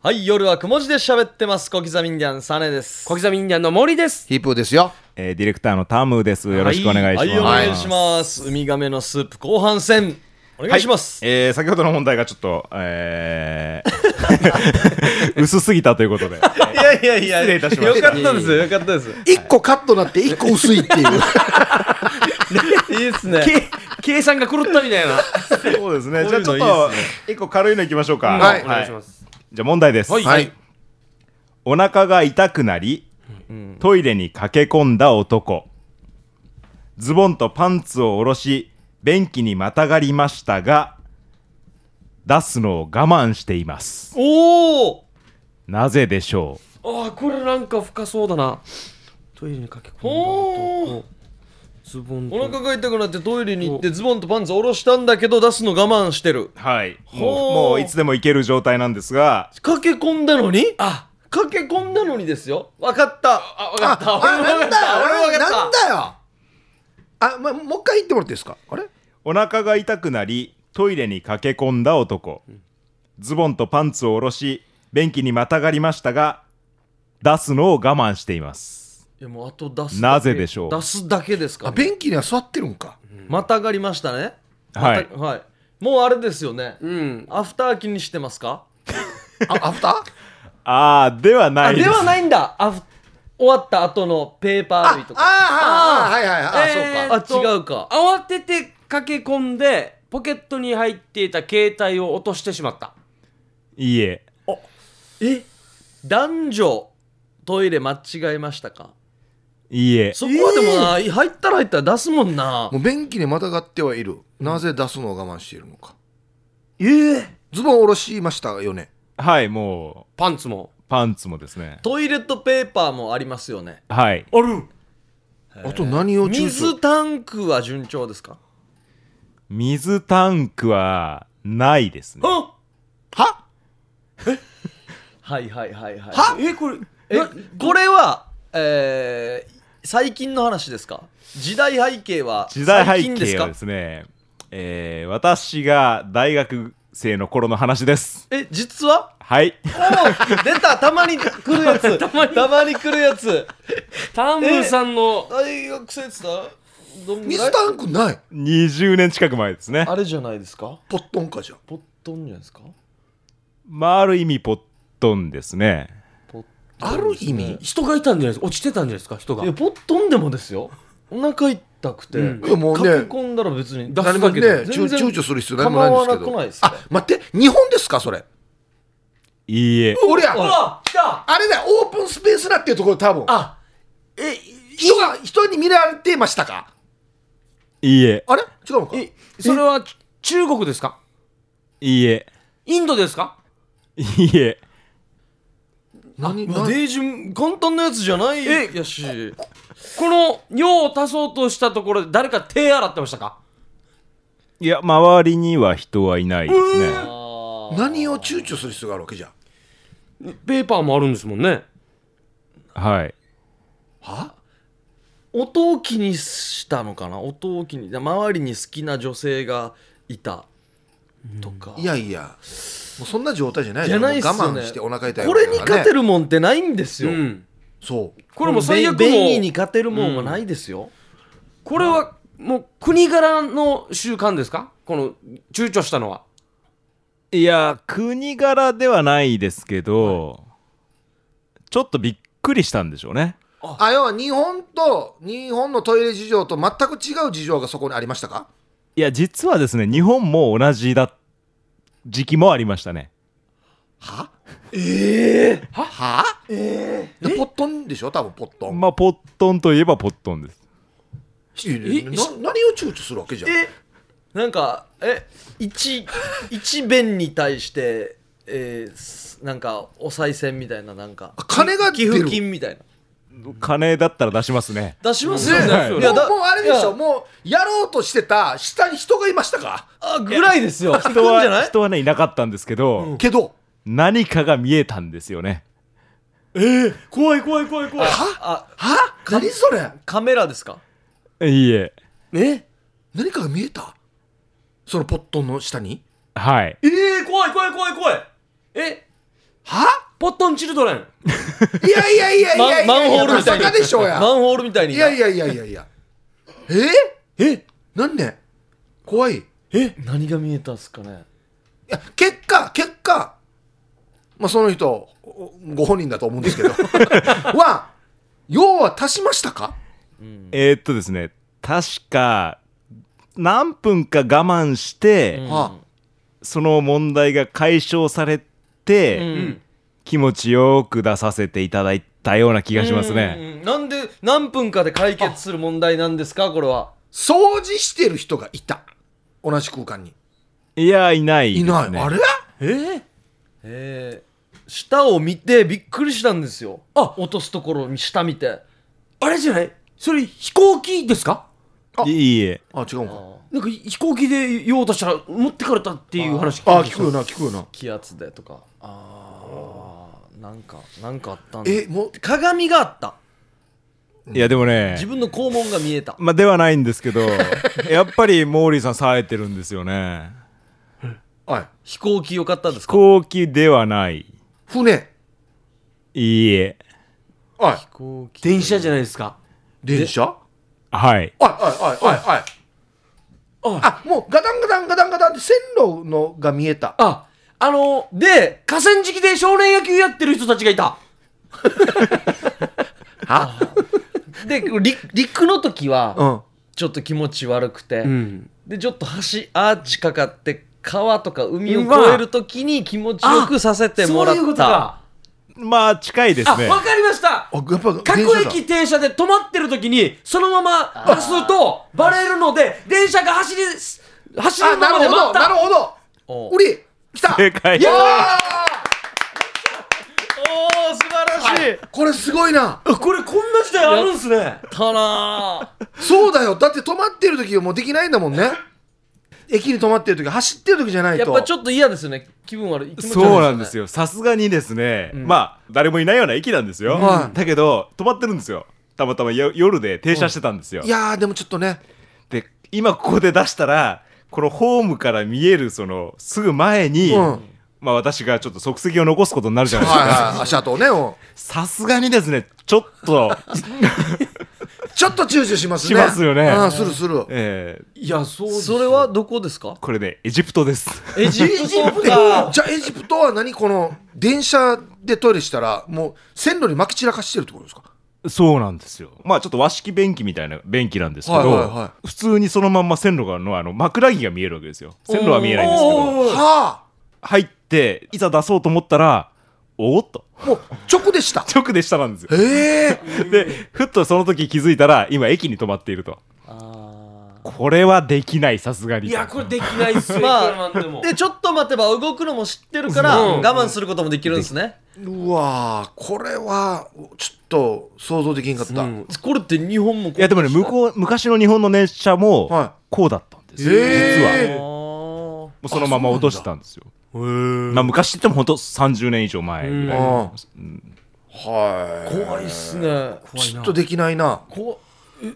はい夜はくも字で喋ってます。小刻みインディアンサネです。
小刻みインディアンの森です。
ヒープーですよ。
えーディレクターのタムです。よろしくお願いします、
はい。お願いします。ウミガメのスープ後半戦。お願いします、
えー先ほどの問題がちょっと、えー 薄すぎたということで、
いやいやいや
失礼いたしました。
よかったですよかったです。
一個カットなって一個薄いっていう。
いいっすね。
け計算が狂ったみたいな。
そうですね。
こう
じゃあちょっ
いいい
と
ですね
一個軽いのいきましょうか、
はい。
お願いします。
じゃあ問題です、
はい。
はい。
お腹が痛くなり、トイレに駆け込んだ男。ズボンとパンツを下ろし便器にまたがりましたが出すのを我慢しています。
おお
なぜでしょ
ああこれなんか深そうだな。トイレに駆け込んだ
ほ
男ズボンと。
お腹が痛くなってトイレに行ってズボンとパンツ下ろしたんだけど出すの我慢してる。
うはい。も
う
もういつでもいける状態なんですが。
駆け込んだのに？あ。駆け込んだのにですよ。分かった。
あ分かった。
あ
俺も分かった。俺も分かった。
なんだよ。あ、ま、もう一回言ってもらっていいですか？あれ？
お腹が痛くなりトイレに駆け込んだ男。ズボンとパンツを下ろし便器にまたがりましたが出すのを我慢しています。
いやもうあと出すだけ。
なぜでしょう？
出すだけですか
あ便器には座ってるんか。
またがりましたね。
はい。
またはい。もうあれですよね。
うん。
アフター気にしてますか？
あアフター？
あーではな
あ
いです。
ではないんだ。アフ終わった後のペーパー類とか。
ああはいはいはい。あ、
えー
そうか。
あ違うか。
慌てて駆け込んでポケットに入っていた携帯を落としてしまった。
いいえ。
え？男女トイレ間違えましたか？
いいえ。
そこはでもな、入ったら入ったら出すもんな。
もう便器にまたがってはいる。なぜ出すのを我慢しているのか。
ええ
ズボン下ろしましたよね。
はいもう。
パンツも。
パンツもですね。
トイレットペーパーもありますよね。
はい。
ある。
あと何を注
水タンクは順調ですか？
水タンクはないですね。
は
は？
はいはいはいはい。
は？
えこれ
えこれはえー最近の話ですか？時代背景は
時代背
最近ですか？
景はですねえー私が大学生の頃の話です。
え実は？
はい。
出た。たまに来るやつ。たまに。来るやつ。
タンブーさんの
大学生って言った？らどんぐらい？
水タンクない。
20年近く前ですね。
あれじゃないですか？
ポットンかじゃ
ポットンじゃないですか？
まあある意味ポットンですね。
ポッ
ある意味？
人がいたんじゃないです。か落ちてたんじゃないですか？人が。
いやポットンでもですよ。お腹痛くて、
うん。
いやもうね
駆け込んだら別に出す
何もね
だけで
躊
全然
躊躇する必要何もないんですけ
構わなくない
ど
ですか？
あ待って日本ですかそれ？
いいえ。
俺や
うわ来た。
あれだよオープンスペースだっていうところ多分。
あえ
人が人に見られてましたか？
いいえ。
あれ？違うのか？
えそれは中国ですか？
いいえ。
インドですか？
いいえ。
何？
デイジュ簡単なやつじゃない
え？
やし。
この用を足そうとしたところで誰か手洗ってましたか？
いや周りには人はいないですね。
何を躊躇する必要があるわけじゃ。ん
ペーパーもあるんですもんね。
はい。
は？
音を気にしたのかな？音を気に周りに好きな女性がいたとか、
いやいや。もうそんな状態じゃない
じゃないっすよね。
我慢してお腹痛い
これに勝て
る
るもんってないんですよ、
うん。
そう。
これも最悪も
便便意に勝てるもんはないですよ、
これはもう国柄の習慣ですか？この躊躇したのは。い
や国柄ではないですけど、ちょっとびっくりしたんでしょうね
あ。要は日本と日本のトイレ事情と全く違う事情がそこにありましたか？
いや実はですね日本も同じだ時期もありましたね。
は？
ええ
は？えでポットンでしょ？多分ポットン、
まあポットンといえばポットンです。
いやいやな何を躊躇するわけじゃん？
えなんかえ一一弁に対してえーすなんかお賽銭みたいななんか。
あ金が
寄
出る。
付金みたいな
金だったら出しますね。
出しますよ。ね、
はい
もう
い。やだ
もうあれでしょ。もうやろうとしてた下に人がいましたか、
あぐらいですよ。
人はい人はねいなかったんですけど、
けど？
何かが見えたんですよね。
怖い怖い怖い怖い。
あ
は？何それ？
カメラですか？
いいえ。
え？
何かが見えた？そのポットの下に？
はい。
えー、怖い怖い怖い怖い。え？
は？
ポットンチルドレン。
いやいやいやいやいや
マンマンホールみたいに。
まさかでしょうや。
マンホールみたいに
いやいやいやいやいや。え？
え？
なんで？怖い。い
え？
何が見えたんすかね。
や結果結果。まあその人おご本人だと思うんですけど。は要は足しましたか？
えーっとですね。確か何分か我慢して、
うん。
は
その問題が解消されて、
うん。
気持ちよく出させていただいたような気がしますね、
うんうんなんで何分かで解決する問題なんですかこれは。
掃除してる人がいた。同じ空間に。
いやいないです
い
ね
ない。あれ？
え
えー、下を見てびっくりしたんですよ。
あ。
落とすところに下見て。
あれじゃない？それ飛行機ですか？
あ
いいえ。
あ違うんか。
なんか飛行機で用としたら持ってかれたっていう話
あ
聞
くよな聞くよな。
気圧でとか。ああなんかなんかあったんだ。
えもう。
鏡があった。
いやでもね。
自分の肛門が見えた。
まあではないんですけど やっぱりモーリーさん冴えてるんですよね。
はい。
飛行機良かったです
飛
か
行機ではない。
船。
いいえ。
はい。
飛行機。
電車じゃないですか。
電車？
はい。
はいはいはいはいはい。あもうガタンガタンガタンガタンって線路のが見えた。
ああの
で
河川敷で少年野球やってる人たちがいた。
は？
で陸陸の時は
うん。
ちょっと気持ち悪くて、
ん。
でちょっと橋アーチかかって川とか海を越える時に気持ちよくさせてもらっ
そういうこと
た
か
まあ近いです
あ、
ね
わかりました。
あやっぱ
各駅停車で止まってる時にそのまま出すとバレるので電車が走り走るままで待っ
るほどなる
た
ほど。
お
ウリ来た。
正解。
いや
おー素晴らしい。
ーこれすごいな。
あこれこんな時代あるんすね。
たな
そうだよ。だって止まってる時はもうできないんだもんね駅に止まってる時走ってる時じゃないと。
やっぱちょっと嫌ですね。気分悪い。気持ち悪い
そうなんです
よ。
よさすがにですね、
ん。
まあ誰もいないような駅なんですよ、
はい。
だけど止まってるんですよ。たまたまよ夜で停車してたんですよ、
いやーでもちょっとね。
で今ここで出したらこのホームから見えるそのすぐ前に、
うん。
まあ私がちょっと足跡を残すことになるじゃないですか。
はいはい。足跡をねうん。
さすがにですねちょっと
ちょっと躊躇しますね。
しますよね。
うんするする。
え
いやそう
それはどこですか？
ーこれねエジプトです。
エジプト
え
か
じゃあエジプトは何？この電車でトイレしたらもう線路に撒き散らかしてるってことですか？
そうなんですよ。まあちょっと和式便器みたいな便器なんですけど、
はいはいは
普通にそのまんま線路がのあの枕木が見えるわけですよ。線路は見えないんですけど。
は
入っていざ出そうと思ったらおーっと。
あもう直でした。
直で下なんですよ。
へえ
でふっとその時気づいたら今駅に止まっていると。
あ
これはできないさすがに
いやこれできないっすよ。
まあ
で
ちょっと待てば動くのも知ってるから
うん。
我慢することもできるんですね。
うわーこれはちょっと想像できんかった、
うん。
これって日本も
いやでもね向こう昔の日本の電車も
は
こうだったんですよ、
へー。
実は。
あ
もうそのまま落としてたんですよまあ昔って言っても本当30年以上前ぐらい、
あ
うん。
はい。
怖いっすね。
ちょっとできないな。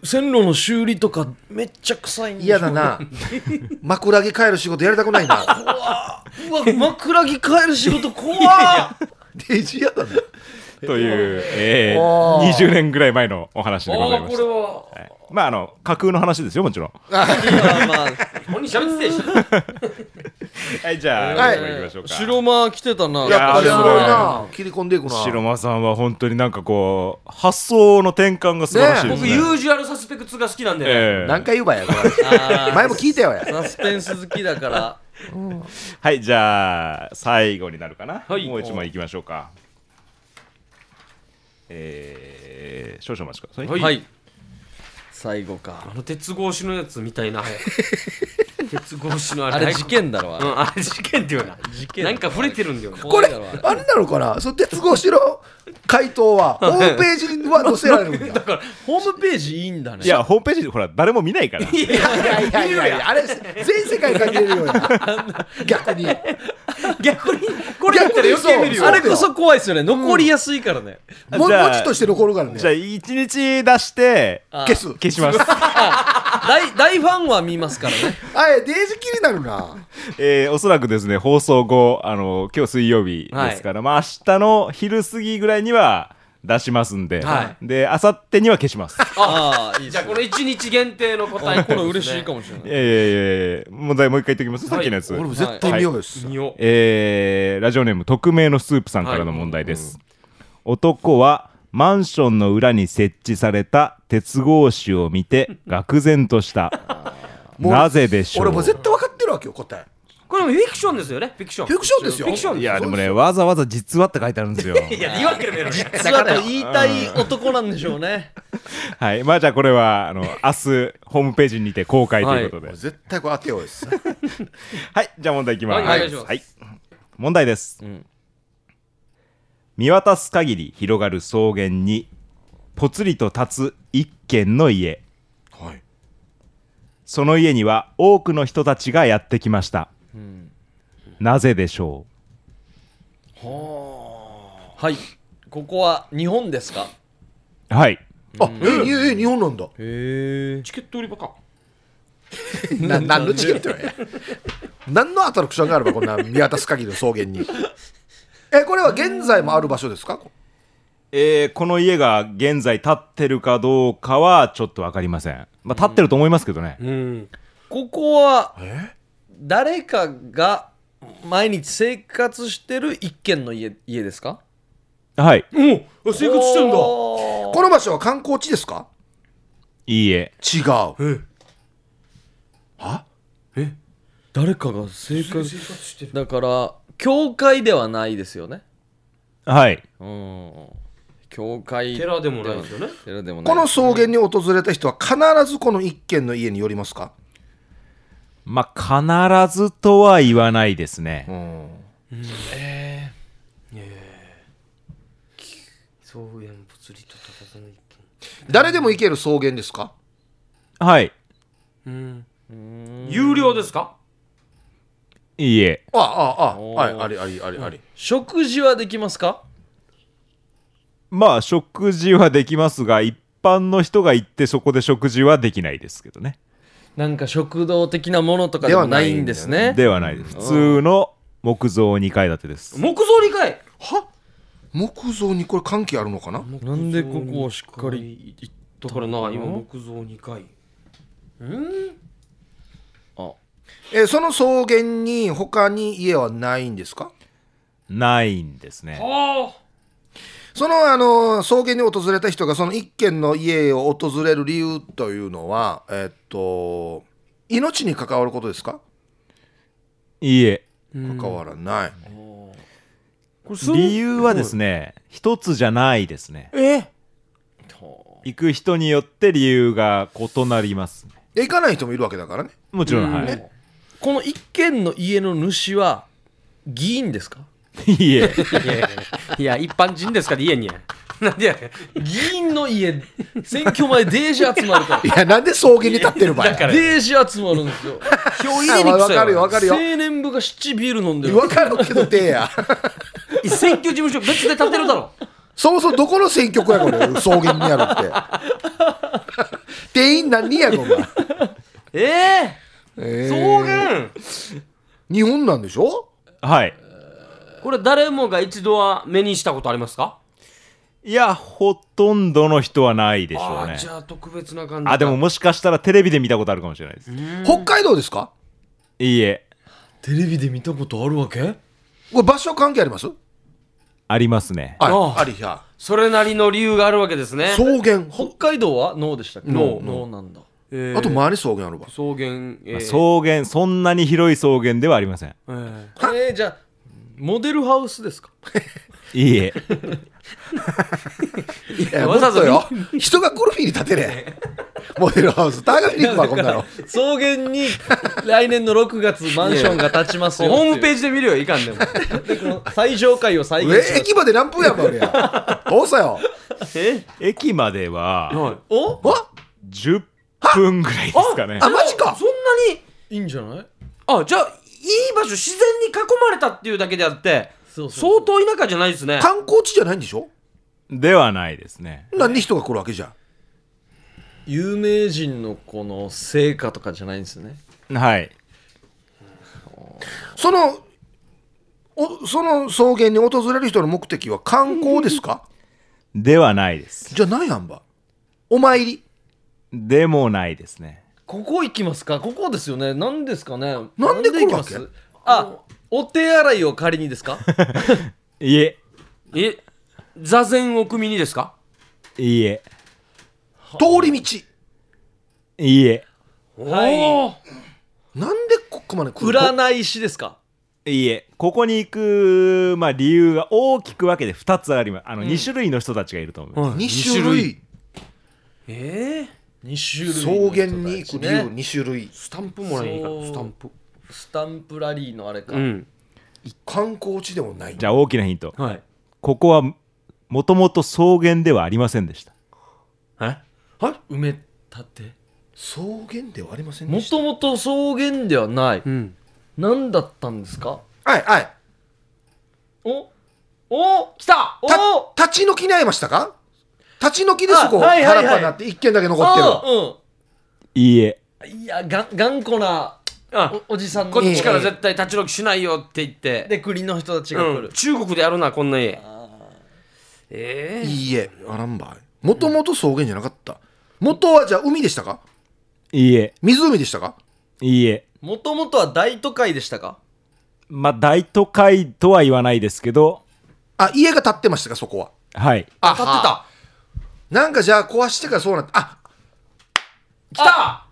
線路の修理とかめっちゃ臭い
嫌だな。枕木帰る仕事やりたくないな。
うわ枕木変える仕事怖っ。
デジ嫌だね
という、えー、
あー。
20年ぐらい前のお話でございました。
これは。
はいまああの架空の話ですよもちろん。
まあ
本人喋ってたし
はいじゃあ、
はい。
行きましょうか。
白間来てたな。
いや
ごいな切り込んでいくな。
白間さんは本当になんかこう発想の転換が素晴らしいです
僕
ね
ユージュアルサスペクツが好きなんで、
ええ。
何回言うばやこれ。前も聞いたよや
サスペンス好きだから。
はいじゃあ最後になるかな、
はい。
もう一枚いきましょうか。えー、少々お待ちください、
はい。
はい最後か。
あの鉄格子のやつみたいな。早 く鉄格子のあ
あれ
れ
事件だろあれ。
うんあれ事件っていうな。
事件
なんか触れてるんだよな。
これ
怖いだろあれ。
なのかな？その鉄格子の回答は ホームページには載せられるんだ。
ホームページいいんだね。
いやホームページでほら誰も見ないから。
いやいやいやいや。いやあれ全世界から見れるようや逆に。
逆にこれやったら余計見るよ。
あれこそ怖いですよね。残りやすいからね。
も
じゃあ
文字として残るからね。
じゃあ1日出して
あ。
消す。
消します。
大大ファンは見ますからね。
あれデージ気になるな。
えーおそらくですね放送後あの今日水曜日ですから、まあ明日の昼過ぎぐらいには出しますんで、
は
で明後日には消します。
ああいい
じゃあこの1日限定の答え
あこれ嬉しいかもしれない。
いやいやいや問題もう一回言っておきます、さっきのやつ、
俺も絶対見ようです、
見よう。
えーラジオネーム匿名のスープさんからの問題です、男はマンションの裏に設置された鉄格子を見て 愕然とした。なぜでしょう？
俺もう絶対分かってるわけよ答え。
これもフィクションですよね。フィクション。
フィクションですよ。
フィクション。
いやでもねわざわざ実はって書いてあるんですよ。
いや言い訳るやろ
実はと言いたい男なんでしょうね。
はい。まあじゃあこれはあの明日ホームページにて公開ということで、はい
絶対これ当てようです。
じゃあ問題いきます、
はい
はい。問題です、
ん
見渡す限り広がる草原にぽつりと立つ一軒の家。
はい。
その家には多くの人たちがやってきました、なぜでしょ
はい。ここは日本ですか？
うはい。
あええ日本なんだ。
へえ
チケット売り場か。
な何のチケットや？何のアトラクションがあればこんな見渡す限りの草原にえこれは現在もある場所ですか？
えーこの家が現在建ってるかどうかはちょっと分かりません、まあ、建ってると思いますけどね、
うん。
ここは
え？
誰かが毎日生活してる一軒の家家ですか？
はい。
おお生活してんだ。
この場所は観光地ですか？
いいえ。
違う。
え？
は？
誰かが生活だから教会ではないですよね。
はい。
うん。教会。
寺でもないですよね。
寺でもない。
この草原に訪れた人は必ずこの一軒の家に寄りますか？
まあ必ずとは言わないですね、
草原ぽつりと佇む一
誰でも行ける草原ですか？
はい。
軒有料ですか？
いいえ。
あああ。
おー。
はいありありありあり。
食事はできますか？
まあ食事はできますが一般の人が行ってそこで食事はできないですけどね。
なんか食堂的なものとかでもないんですね。
ではないです。普通の木造2階建てです。
木造2階？
は？木造にこれ関係あるのかな？
なんでここをしっかり
だからな今木造2階。
あ
えその草原に他に家はないんですか？
ないんですね。
あ。
そのあの草原に訪れた人がその一軒の家を訪れる理由というのはえっと命に関わることですか？
いいえ。
関わらない、
理由はですね一つじゃないですね。
え？
行く人によって理由が異なります
で行かない人もいるわけだからね。
もちろん。はい。
ね
この一軒の家の主は議員ですか？
いいえ
いやいやいや一般人ですから家に。なんでや
議員の家選挙前デージ集まるか
いやなんで草原に立ってる場合
だから。
デージ集まるんですよ。
票入れにく
わ
さ
かるよわかるよ。
青年部が七ビール飲んでる。
わかるけど手や。
選挙事務所別で建てるだろ。
そもそもどこの選挙区やこれ？草原にあるって。店員何人やろお前？
ええ
え
草
ー
原。
日本なんでしょ？
はい。
これ誰もが一度は目にしたことありますか？
いやほとんどの人はないでしょうね。
あーじゃあ特別な感じ
あでももしかしたらテレビで見たことあるかもしれないです。
北海道ですか？
いいえ。
テレビで見たことあるわけ？
これ場所関係あります？
ありますね。
はい
あ
あ。りや。
それなりの理由があるわけですね。
草原。
北海道はノーでしたっけ？
ノー
ノーなんだ
えー。
あと周り草原あるわ。
草原、えー。
草原そんなに広い草原ではありません。
えー。
えー、じゃあモデルハウスですか？
いいえ。
いやも
わざ
とよ。人がゴルフに立てれ。モデルハウス高みに行くわこんなの。
草原に来年の6月マンションが建ちますよ
ホームペ
ー
ージで見るよいかんでも。
ジでこの最上階を再現
駅まで何分やんば俺やどうさよ。
え？
駅までは
はい。
お？
あ
10分ぐらいですかね。
あマジか。
そんなに
いいんじゃない？
あじゃあいい場所自然に囲まれたっていうだけであって
そうそう
相当田舎じゃないですね。
観光地じゃないんでしょ？
ではないですね。
何に人が来るわけじゃん？
有名人のこの成果とかじゃないんですね。
はい。
そのおその草原に訪れる人の目的は観光ですか？
ではないです。
じゃあ何やんばお参り
でもないですね。
ここ行きますか？ここですよね。何ですかね？
なんで来るわけ？
行きます？あお手洗いを借りにですか？
いえ。
え座禅を組みにですか？
いいえ。
通り道。
いいえ。
は
なんでここまで来る
占い師ですか？
いいえ。ここに行く、まあ、理由が大きく分けて2つあります。あの、2種類の人たちがいると思います、
2種類。
えー、
2種
草
類
原に行く理由
ね
2種類。
スタンプもらえいいかスタンプ？
スタンプラリーのあれか、
うん。
観光地でもない。
じゃあ大きなヒント。
はい。
ここはもともと草原ではありませんでした。
え？
はい埋め立て？
草原ではありませんで
も
した。
ともと草原ではない、
うん。
何だったんですか？
はいはい。
お？お？
来た！
お？
た立ち退きに会いましたか？立ち退きでそこ
あはいはいはい。
原っぱになって一軒だけ残ってる。
あ
いいえ。
うんいやが頑固な
あ
おおじさんの
こっちから絶対立ち退きしないよって言って。
で国の人たちが来
うん。
る、
中国でやるなこんな家。ええ。
いいえあらんばい。もともと草原じゃなかった。元はじゃあ海でしたか？
いいえ。
湖でしたか？
いいえ。
もともとは大都会でしたか？
まあ大都会とは言わないですけど。
あ家が建ってましたかそこは？
はい。
あ
立ってた
なんかじゃあ壊してからそうなってあ
来た！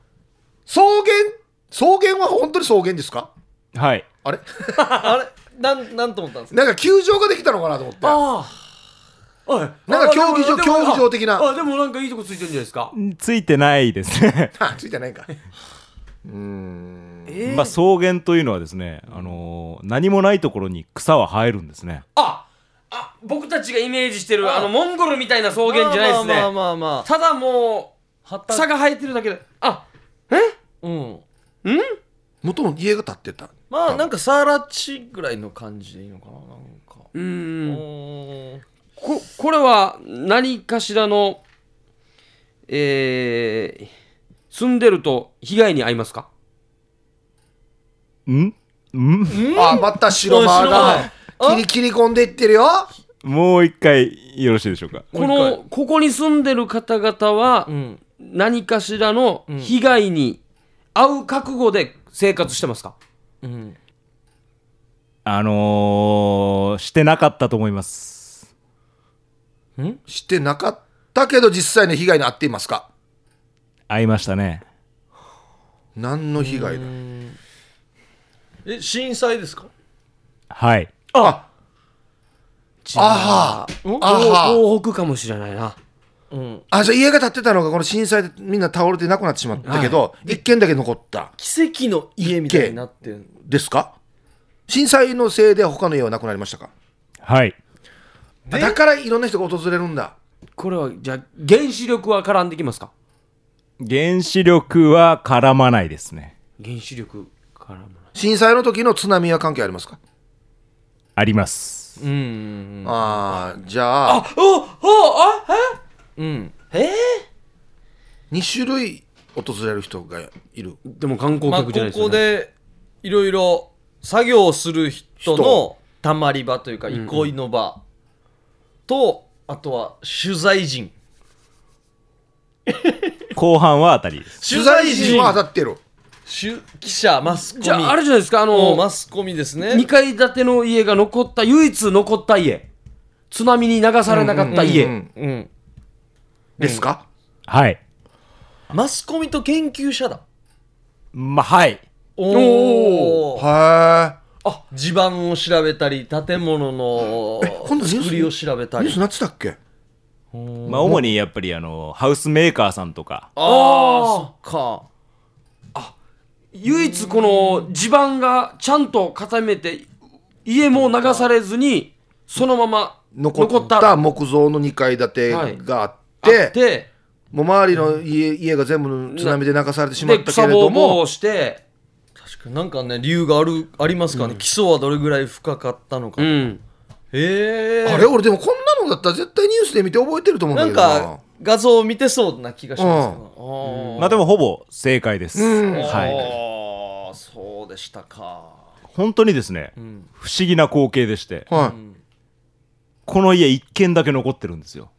草原？草原は本当に草原ですか？
はい。
あれ？
あれ？なんなんと思ったんですか？
なんか球場ができたのかなと思って。
ああ。おい。
なんか競技場
あでも
競技場的な。
ああでもなんかいいとこついてるんじゃないですか？
ついてないです。ね
あついてないか。うーん。
ええ
まあ草原というのはですね、あのー何もないところに草は生えるんですね。
ああ僕たちがイメージしてるあ。のモンゴルみたいな草原じゃないですね、
まあまあまあまあ
ただもう
畑
草が生えてるだけで。あ
うん。
もともと家が建ってた。
まあなんかサーラ地ぐらいの感じでいいのかななんか。
うー
うんん。
ここれは何かしらのえー、住んでると被害に遭いますか？
ん？ん？
あまた白間が切り切り込んでいってるよ。
もう一回よろしいでしょうか？
このここに住んでる方々は
うん。
何かしらの被害に遭う覚悟で生活してますか、
うん。
あのー、してなかったと思います。
してなかったけど実際の被害に遭っていますか？
会いましたね。
何の被害だ？
え震災ですか？
はい
あ
じゃあ
あは。あは。
東北かもしれないな。
うん。
あじゃあ家が建ってたのがこの震災でみんな倒れてなくなってしまったけど、一軒だけ残った。
奇跡の家みたいになって。る
ですか？震災のせいで他の家はなくなりましたか？
はい。
あだからいろんな人が訪れるんだ。
これはじゃあ原子力は絡んできますか？
原子力は絡まないですね。
原子力絡まない。
震災の時の津波は関係ありますか？
あります。
うん。
ああじゃあ。
あおおあ
うん。
え？え
2種類訪れる人がいる。
でも観光
まあこ
客じゃないですよ、
こ
ね
でいろいろ作業をする人の
人。
たまり場というか憩いの場。とあとは取材陣。
後半は当たりです。
取材陣は当たってる
取記者マスコミ。
じゃああれじゃないですかあ
お
の
マスコミですね。
2階建ての家が残った唯一残った家。津波に流されなかった家、
うんですか、
はい。
マスコミと研究者だ。
まあはい。
おお
は
地盤を調べたり建物の
今度ニュース
作りを調べたり。
いニュースなってたっけ？
まあ主にやっぱりあのハウスメーカーさんとか。
ああ
か
唯一この地盤がちゃんと固めて家も流されずにそのまま
残った木造の2階建てがあっ
あ
て、
って
もう周りの家家が全部津波で流されてしまっ
で
たけれども
をして
確かになんかね理由があるありますかね、基礎はどれぐらい深かったのか、
うん。
へえ
あれ俺でもこんなのだったら絶対ニュースで見て覚えてると思うんだ
なん
けどな。
か画像を見てそうな気がしますけど、
まあでもほぼ正解です、
うん。
はい。
ああそうでしたか。
本当にですね、不思議な光景でして。
はい。
この家一軒だけ残ってるんですよ。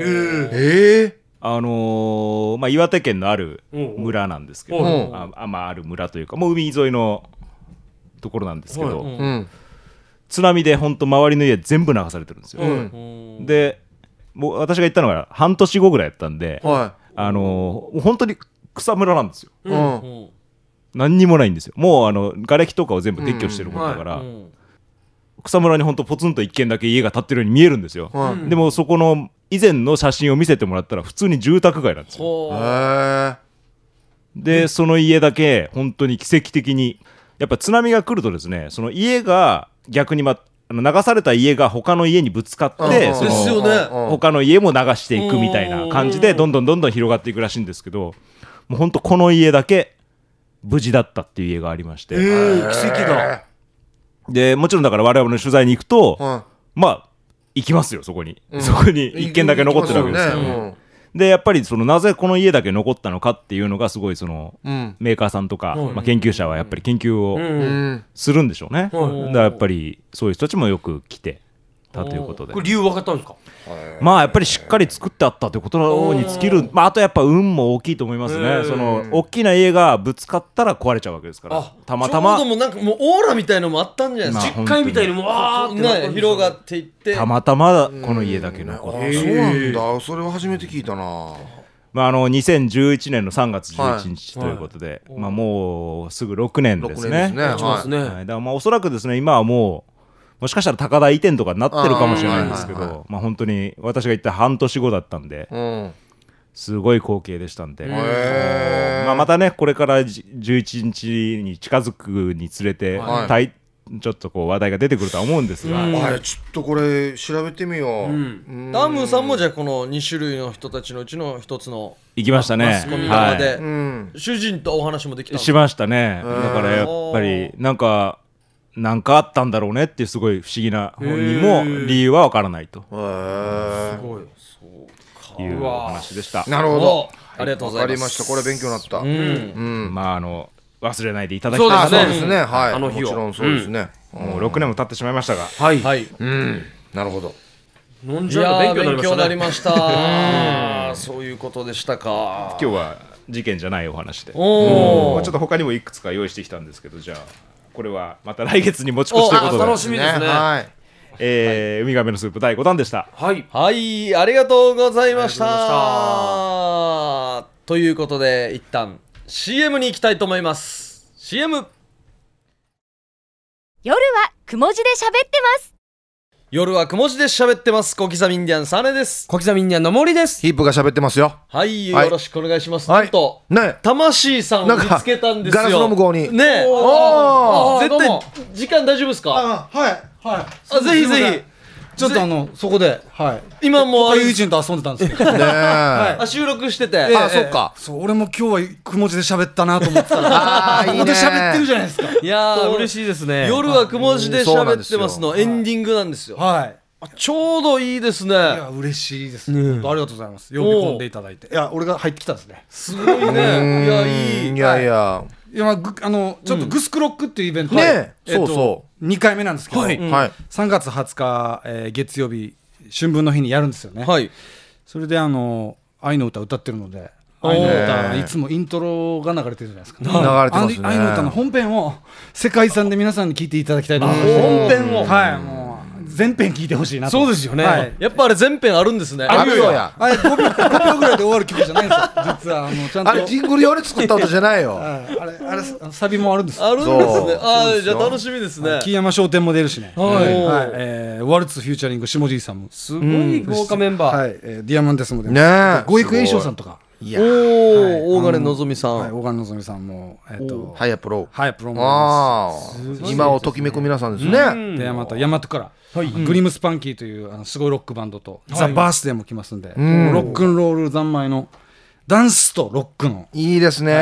ええ
あのーまあ、岩手県のある村なんですけど、
うん
ああまあ、ある村というかもう海沿いのところなんですけど、津波で本当周りの家全部流されてるんですよ、
うん。
でもう私が行ったのが半年後ぐらいやったんで、
は
あのー本当に草むらなんですよ。
いうん。
何にもないんですよ。もうあの瓦礫とかを全部撤去してるもんだから、草むらに本当ポツンと一軒だけ家が建ってるように見えるんですよ、
はい。
でもそこの以前の写真を見せてもらったら普通に住宅街なんですよ。でその家だけ本当に奇跡的にやっぱ津波が来るとですねその家が逆に、ま、あの流された家が他の家にぶつかって他の家も流していくみたいな感じでどんどんどんどん広がっていくらしいんですけどもう本当この家だけ無事だったっていう家がありまして、
奇跡だ。
でもちろんだから我々の取材に行くと、
は
まあ行きますよそこに、そこに
い
一軒だけ残ってるわけですよ、
行きますよね
でやっぱりそのなぜこの家だけ残ったのかっていうのがすごいその、
うん。
メーカーさんとか、まあ、研究者はやっぱり研究を
うん。うん。
するんでしょうね、
はい。
だからやっぱりそういう人たちもよく来てたということで。
これ理由分かったんですか？
まあやっぱりしっかり作ってあったということに尽きる、まあ、あとやっぱ運も大きいと思いますね。その大きな家がぶつかったら壊れちゃうわけですから。
あ
たまたま。
ちょうどもうなんかもうオーラみたいのもあったんじゃない？ですか、
まあ
実家みたいにもうわーっ
ね広がっていって。
たまたまこの家だけ残って
あそうなんだ。それは初めて聞いたな。
まあ、あの2011年の3月11日ということで、まあ、もうすぐ6年ですね。
6年ですね。
はい、だからまあおそらくですね今はもうもしかしたら高台移転とかになってるかもしれないんですけ
あーはいはい
どまあ本当に私が行った半年後だったんで
うん
すごい光景でしたんで、
へ
まあ、またねこれからじ11日に近づくにつれて、
はい。
たいちょっとこう話題が出てくるとは思うんですが、
えあちょっとこれ調べてみよう。うん。
ダムさんもじゃあこの2種類の人たちのうちの一つの
行きましたね。
マスコミ側で、
うん
主人とお話もできた
しましたね。だからやっぱりなんかなんかあったんだろうねっていうすごい不思議な本人も理由はわからないと。
へえ
い。うお話でした。
なるほど。
ありがとうございます。
わかりました。これ勉強になった。うん。
まああの忘れないでいただきたい
あ
そうですね。
そうですね。はい。
あの日を。
もちろんそうですね。
もう6年も経ってしまいましたが。
はい、
はい。
うん。なるほど。
飲ん
い
じゃ
勉
勉強になりました。ね
そういうことでしたか。
今日は事件じゃないお話で。
おお
ちょっと他にもいくつか用意してきたんですけどじゃあこれはまた来月に持ち越しということで。
あ楽しみですね。
はい。
えーウミガメのスープ第5弾でした。
はい。
はい。ありがとうございました。
とい
うことで一旦 CM に行きたいと思います。CM
夜はくも字で喋ってます
夜はくも字で喋ってます。小刻みインディアンサネです。
小刻みインディアンの森です。
ヒープが喋ってますよ。
はい
はい。
よろしくお願いします、
はい。
なんと
ね。
魂さんを見つけたんですよ。
ガラスの向こうに
ねえ。
お
絶対
どうも。
時間大丈夫ですか？
あはい。はい。
あぜひぜひ
ちょっとあのそこではい。
今もう
友人と遊んでたんですけど。
ねえ。
あ収録してて、
あそっか。
そう俺も今日はくも字で喋ったなと思ってた。ら
あーいいね。
ここで喋ってるじゃないですか。
いやー
嬉しいですね。
夜はくも字で喋ってますの
うん
エンディングなんですよ。
はい。
ちょうどいいですね。
いや嬉しいです、本当ありがとうございます。呼び込んでいただいて。いや俺が入ってきたんですね。
すごいね。いやいい。
いやいや。
い。やまあぐあのちょっとグスクロックっていうイベント、
ねえ。
えっと
そうそ
2回目なんですけど、
はい。
はい。
3月20日、えー月曜日春分の日にやるんですよね、
はい。
それであの愛の歌歌ってるので愛の歌いつもイントロが流れてるじゃないですか。
流れてますね。
愛の歌の本編を世界遺産で皆さんに聞いていただきたいと思います。
本編を。
はいもう全編聞いてほしいなと。
そうですよね。
はい。
やっぱあれ全編あるんですね。
あるよ。や
あれ5秒 ,5 秒ぐらい。で終わる曲じゃないんですよ。実はあのちゃんと。
あれジングル用に作った音じゃないよ。
はい。あれあれサビもあるんです
あるんですね。あじゃあ楽しみですね。
木山商店も出るしね。
はい。
はい。えーワルツフューチャリング下地さんも。
すごい豪華メンバー、
はい。えーディアマンテスも出る
ねえ。
五育栄翔さんとか
いや
おお大金のぞみさ
はい
ん
大金のぞみさんもえっと
はやプロ
はいプロも
今をときめく皆さんですね。
すで大和大和からグリムスパンキーというあのすごいロックバンドとザ・バースデーも来ますんでロックンロール三昧のダンスとロックの
いいですね。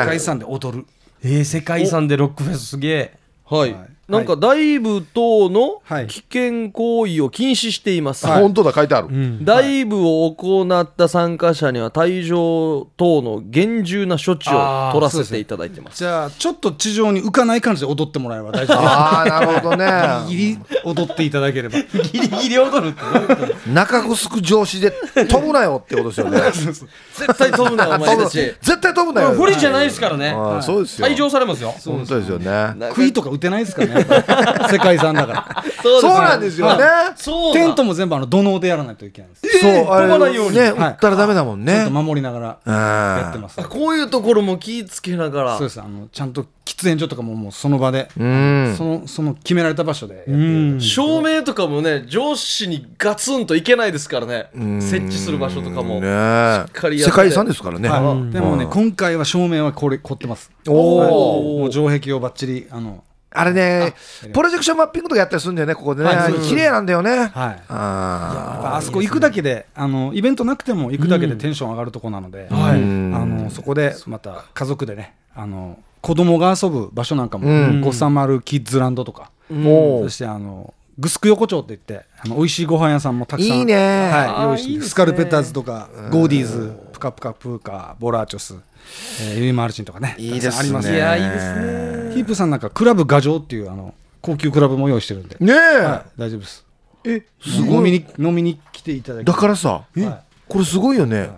世界遺産で踊る。
えー世界遺産でロックフェスすげえ。
はい。
はい
なんかダイブ等の
はい。
危険行為を禁止しています。
あ本当だ書いてある。
ダイブを行った参加者には退場等の厳重な処置を取らせていただいてます。
じゃあちょっと地上に浮かない感じで踊ってもらえれば大丈夫
ああなるほどね。
ギリギリ踊っていただければ。
ギリギリ踊るって
中城上司で飛ぶなよってことですよね。
絶対飛ぶなよお前たち。
絶対飛ぶなよ。
不利じゃないですからね、
ああそうですよ。
退場されますよ。
本当ですよね。
杭とか打てないですからね 世界遺産だから。
そう
そうなんですよね。
そう
テントも全部あの土のうでやらないといけないんです。
そう。あれ
飛ばないように。
ね
はい
打ったらダメだもんね。
守りながら。やって
う
ます。
こういうところも気ぃつけながら。
そうです。あのちゃんと喫煙所とかももうその場で
ん。
そのその決められた場所でやってる
照明とかもね上司にガツンといけないですからね。設置する場所とかも。
ね。
っかりやって。
世界遺産ですからね。
はい。でもね今回は照明はこれ凝ってます。
おお
城壁をバッチリあの
あれねプロジェクションマッピングとかやったりするんだよねここでね。綺麗なんだよね。
はい。
あ
あそこ行くだけであのイベントなくても行くだけでテンション上がるとこなので、あのそこでまた家族でねあの子供が遊ぶ場所なんかも、ごさまるキッズランドとか、
も
そしてあのグスク横丁って言ってあの美味しいご飯屋さんもたくさん
いいね。
はい、用意してスカルペッターズとか、ゴーディーズプカプカプーカボラーチョス、えーユイマルチンとかね
いいですね。
たくさんあります
いやいいですね
ヒープさんなんかクラブガジョウっていうあの高級クラブも用意してるんで、
ね
はい、大丈夫です。
ええす
飲
ごい。
みに飲みに来ていただき
だからさ
は
これすごいよね。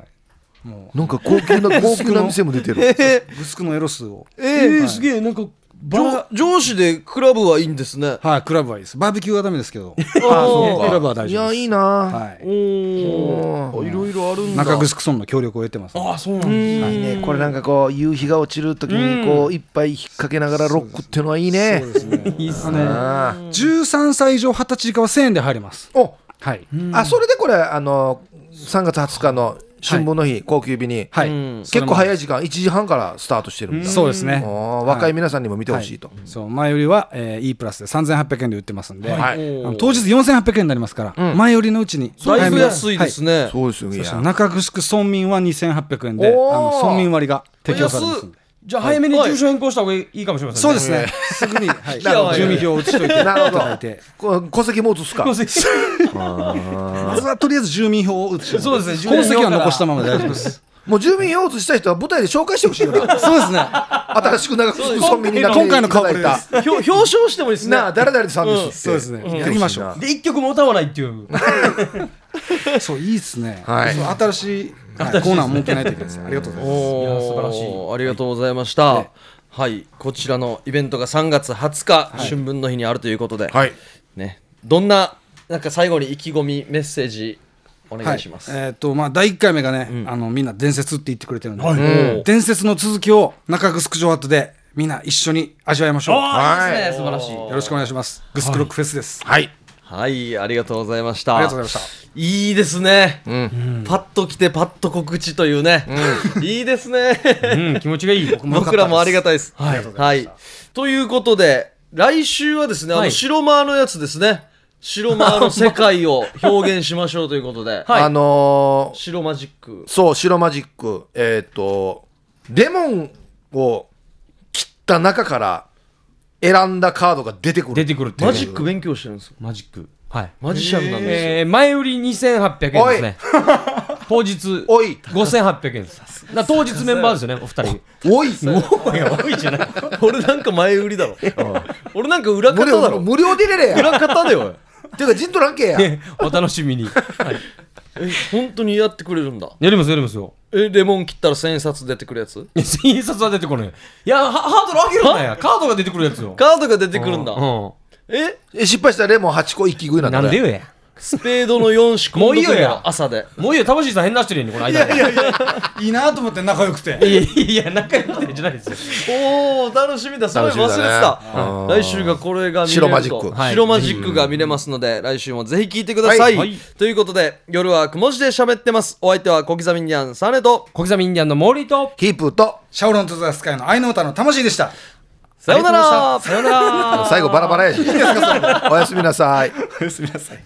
い。も
なんか高級な 高級な店も出てる。
うグスクのエロスを。
えーすげえなんか上上司でクラブはいいんですね。
はいクラブはいいです。バーベキューはダメですけど。
あそう。
クラブは大丈夫です。
いやいいな。
はい。
おおいろいろあるんだ。
中城村の協力を得てます。
あそうなんです
い。いね。これなんかこう夕日が落ちる時にこう一杯引っ掛けながらロックっていうのはいいね。
そうですね。
いいっすね。
あ
13歳以上20歳以下は1000円で入れます。
ーお。
はい。
あそれでこれあの3月20日の春分の日高級日に。結構
い
早い時間1時半からスタートしてるんだ。
そうですね。
若い皆さんにも見てほしいと。
そう前よりは、えー、E プラスで3800円で売ってますんで、当日4800円になりますから、前よりのうちに
だいぶ安いですね。
そうですよい
そして
や
中城村民は2800円であの村民割が適用されますんで
じゃあ早めに住所変更した方がいいかもしれませんね。
そうですね。すぐに、はい、住民票を移しといて。いた
なるほど。
だいて
こ 戸籍も移すか。
戸籍。
まずはとりあえず住民票を移して
そうですね。住
本籍は残したままで大丈夫です。
もう住民票移した人は舞台で紹介してほしいから
そうですね。
新しく長く村民になって
今回の顔ぶれ
いただい
です
表表彰してもいいですね。
たなあ誰々さんですって。
そうですね。やりましょう。
で一曲も歌わないっていう。
そういいですね、
はい。
そう新しい、はいコーナーを設けないといけないですありがとうございます。
お
いや素晴らし
い。ありがとうございました。はい。こちらのイベントが3月20日、春分の日にあるということで、
はい。
ね。どんななんか最後に意気込みメッセージお願いします、
えーっとまあ第1回目がね、あのみんな伝説って言ってくれてるんで、
うん
伝説の続きを中城城跡でみんな一緒に味わいましょう。よ
ああい素晴らしい。
ろしくお願いします。グスクロックフェスです、
はい
はいありがとうございました。
ありがとうございました。
いいですね、パッと来てパッと告知というね、いいですね。
うん気持ちがいい。
僕らもありがたいです。はい。はい。ということで、来週はですね、あの、
はい
白間のやつですね。白間の世界を表現しましょうということで、
はい。
あのー
白マジック。
そう白マジック。えっ、とレモンを切った中から選んだカードが出てくる。
出てくるっていう。
マジック勉強してるんですよ。
マジック。はい。
マジシャンなんですよ。
えー前売り2800円ですね。当日。
おい。
5800円です。だ当日メンバーですよねお二人。
おい。
い。や多いじゃない。
俺なんか前売りだろ。俺なんか裏
無
方だろ。
料無料で入れれや。
裏方だよ。
ていうかじんとらんけや。
お楽しみに、はい、
え、本当にやってくれるんだ？
やりますやりますよ。
え、レモン切ったら千円札出てくるやつ？
いや千円札は出てこない。いやハハードル上げるなや。カードが出てくるやつよ。
カードが出てくるんだ。
うん。
え？
え失敗したらレモン8個一気食いなんだね
なんでよや
スペードの4仕込んどく
もういいよや。
朝で
もういいよ魂さん変なしてるやんこの間に
いいなと思って仲良くて。
いやいやいや仲良くてじゃないですよ。
おお楽しみだ。それ忘れて
楽しみだね
た
うん
来週がこれが見れると。
白マジック。
はい
白マジックが見れますので来週もぜひ聞いてください、
はい。はい
ということで夜はくも字で喋ってます。お相手は小刻みにゃんサネと。
小刻みインディアンのモーリーと。
キープと。
シャオロンとザスカイの愛の歌の魂でした。
さようなら。
さようなら。
最後バラバラやしおやすみなさい。
おやすみなさい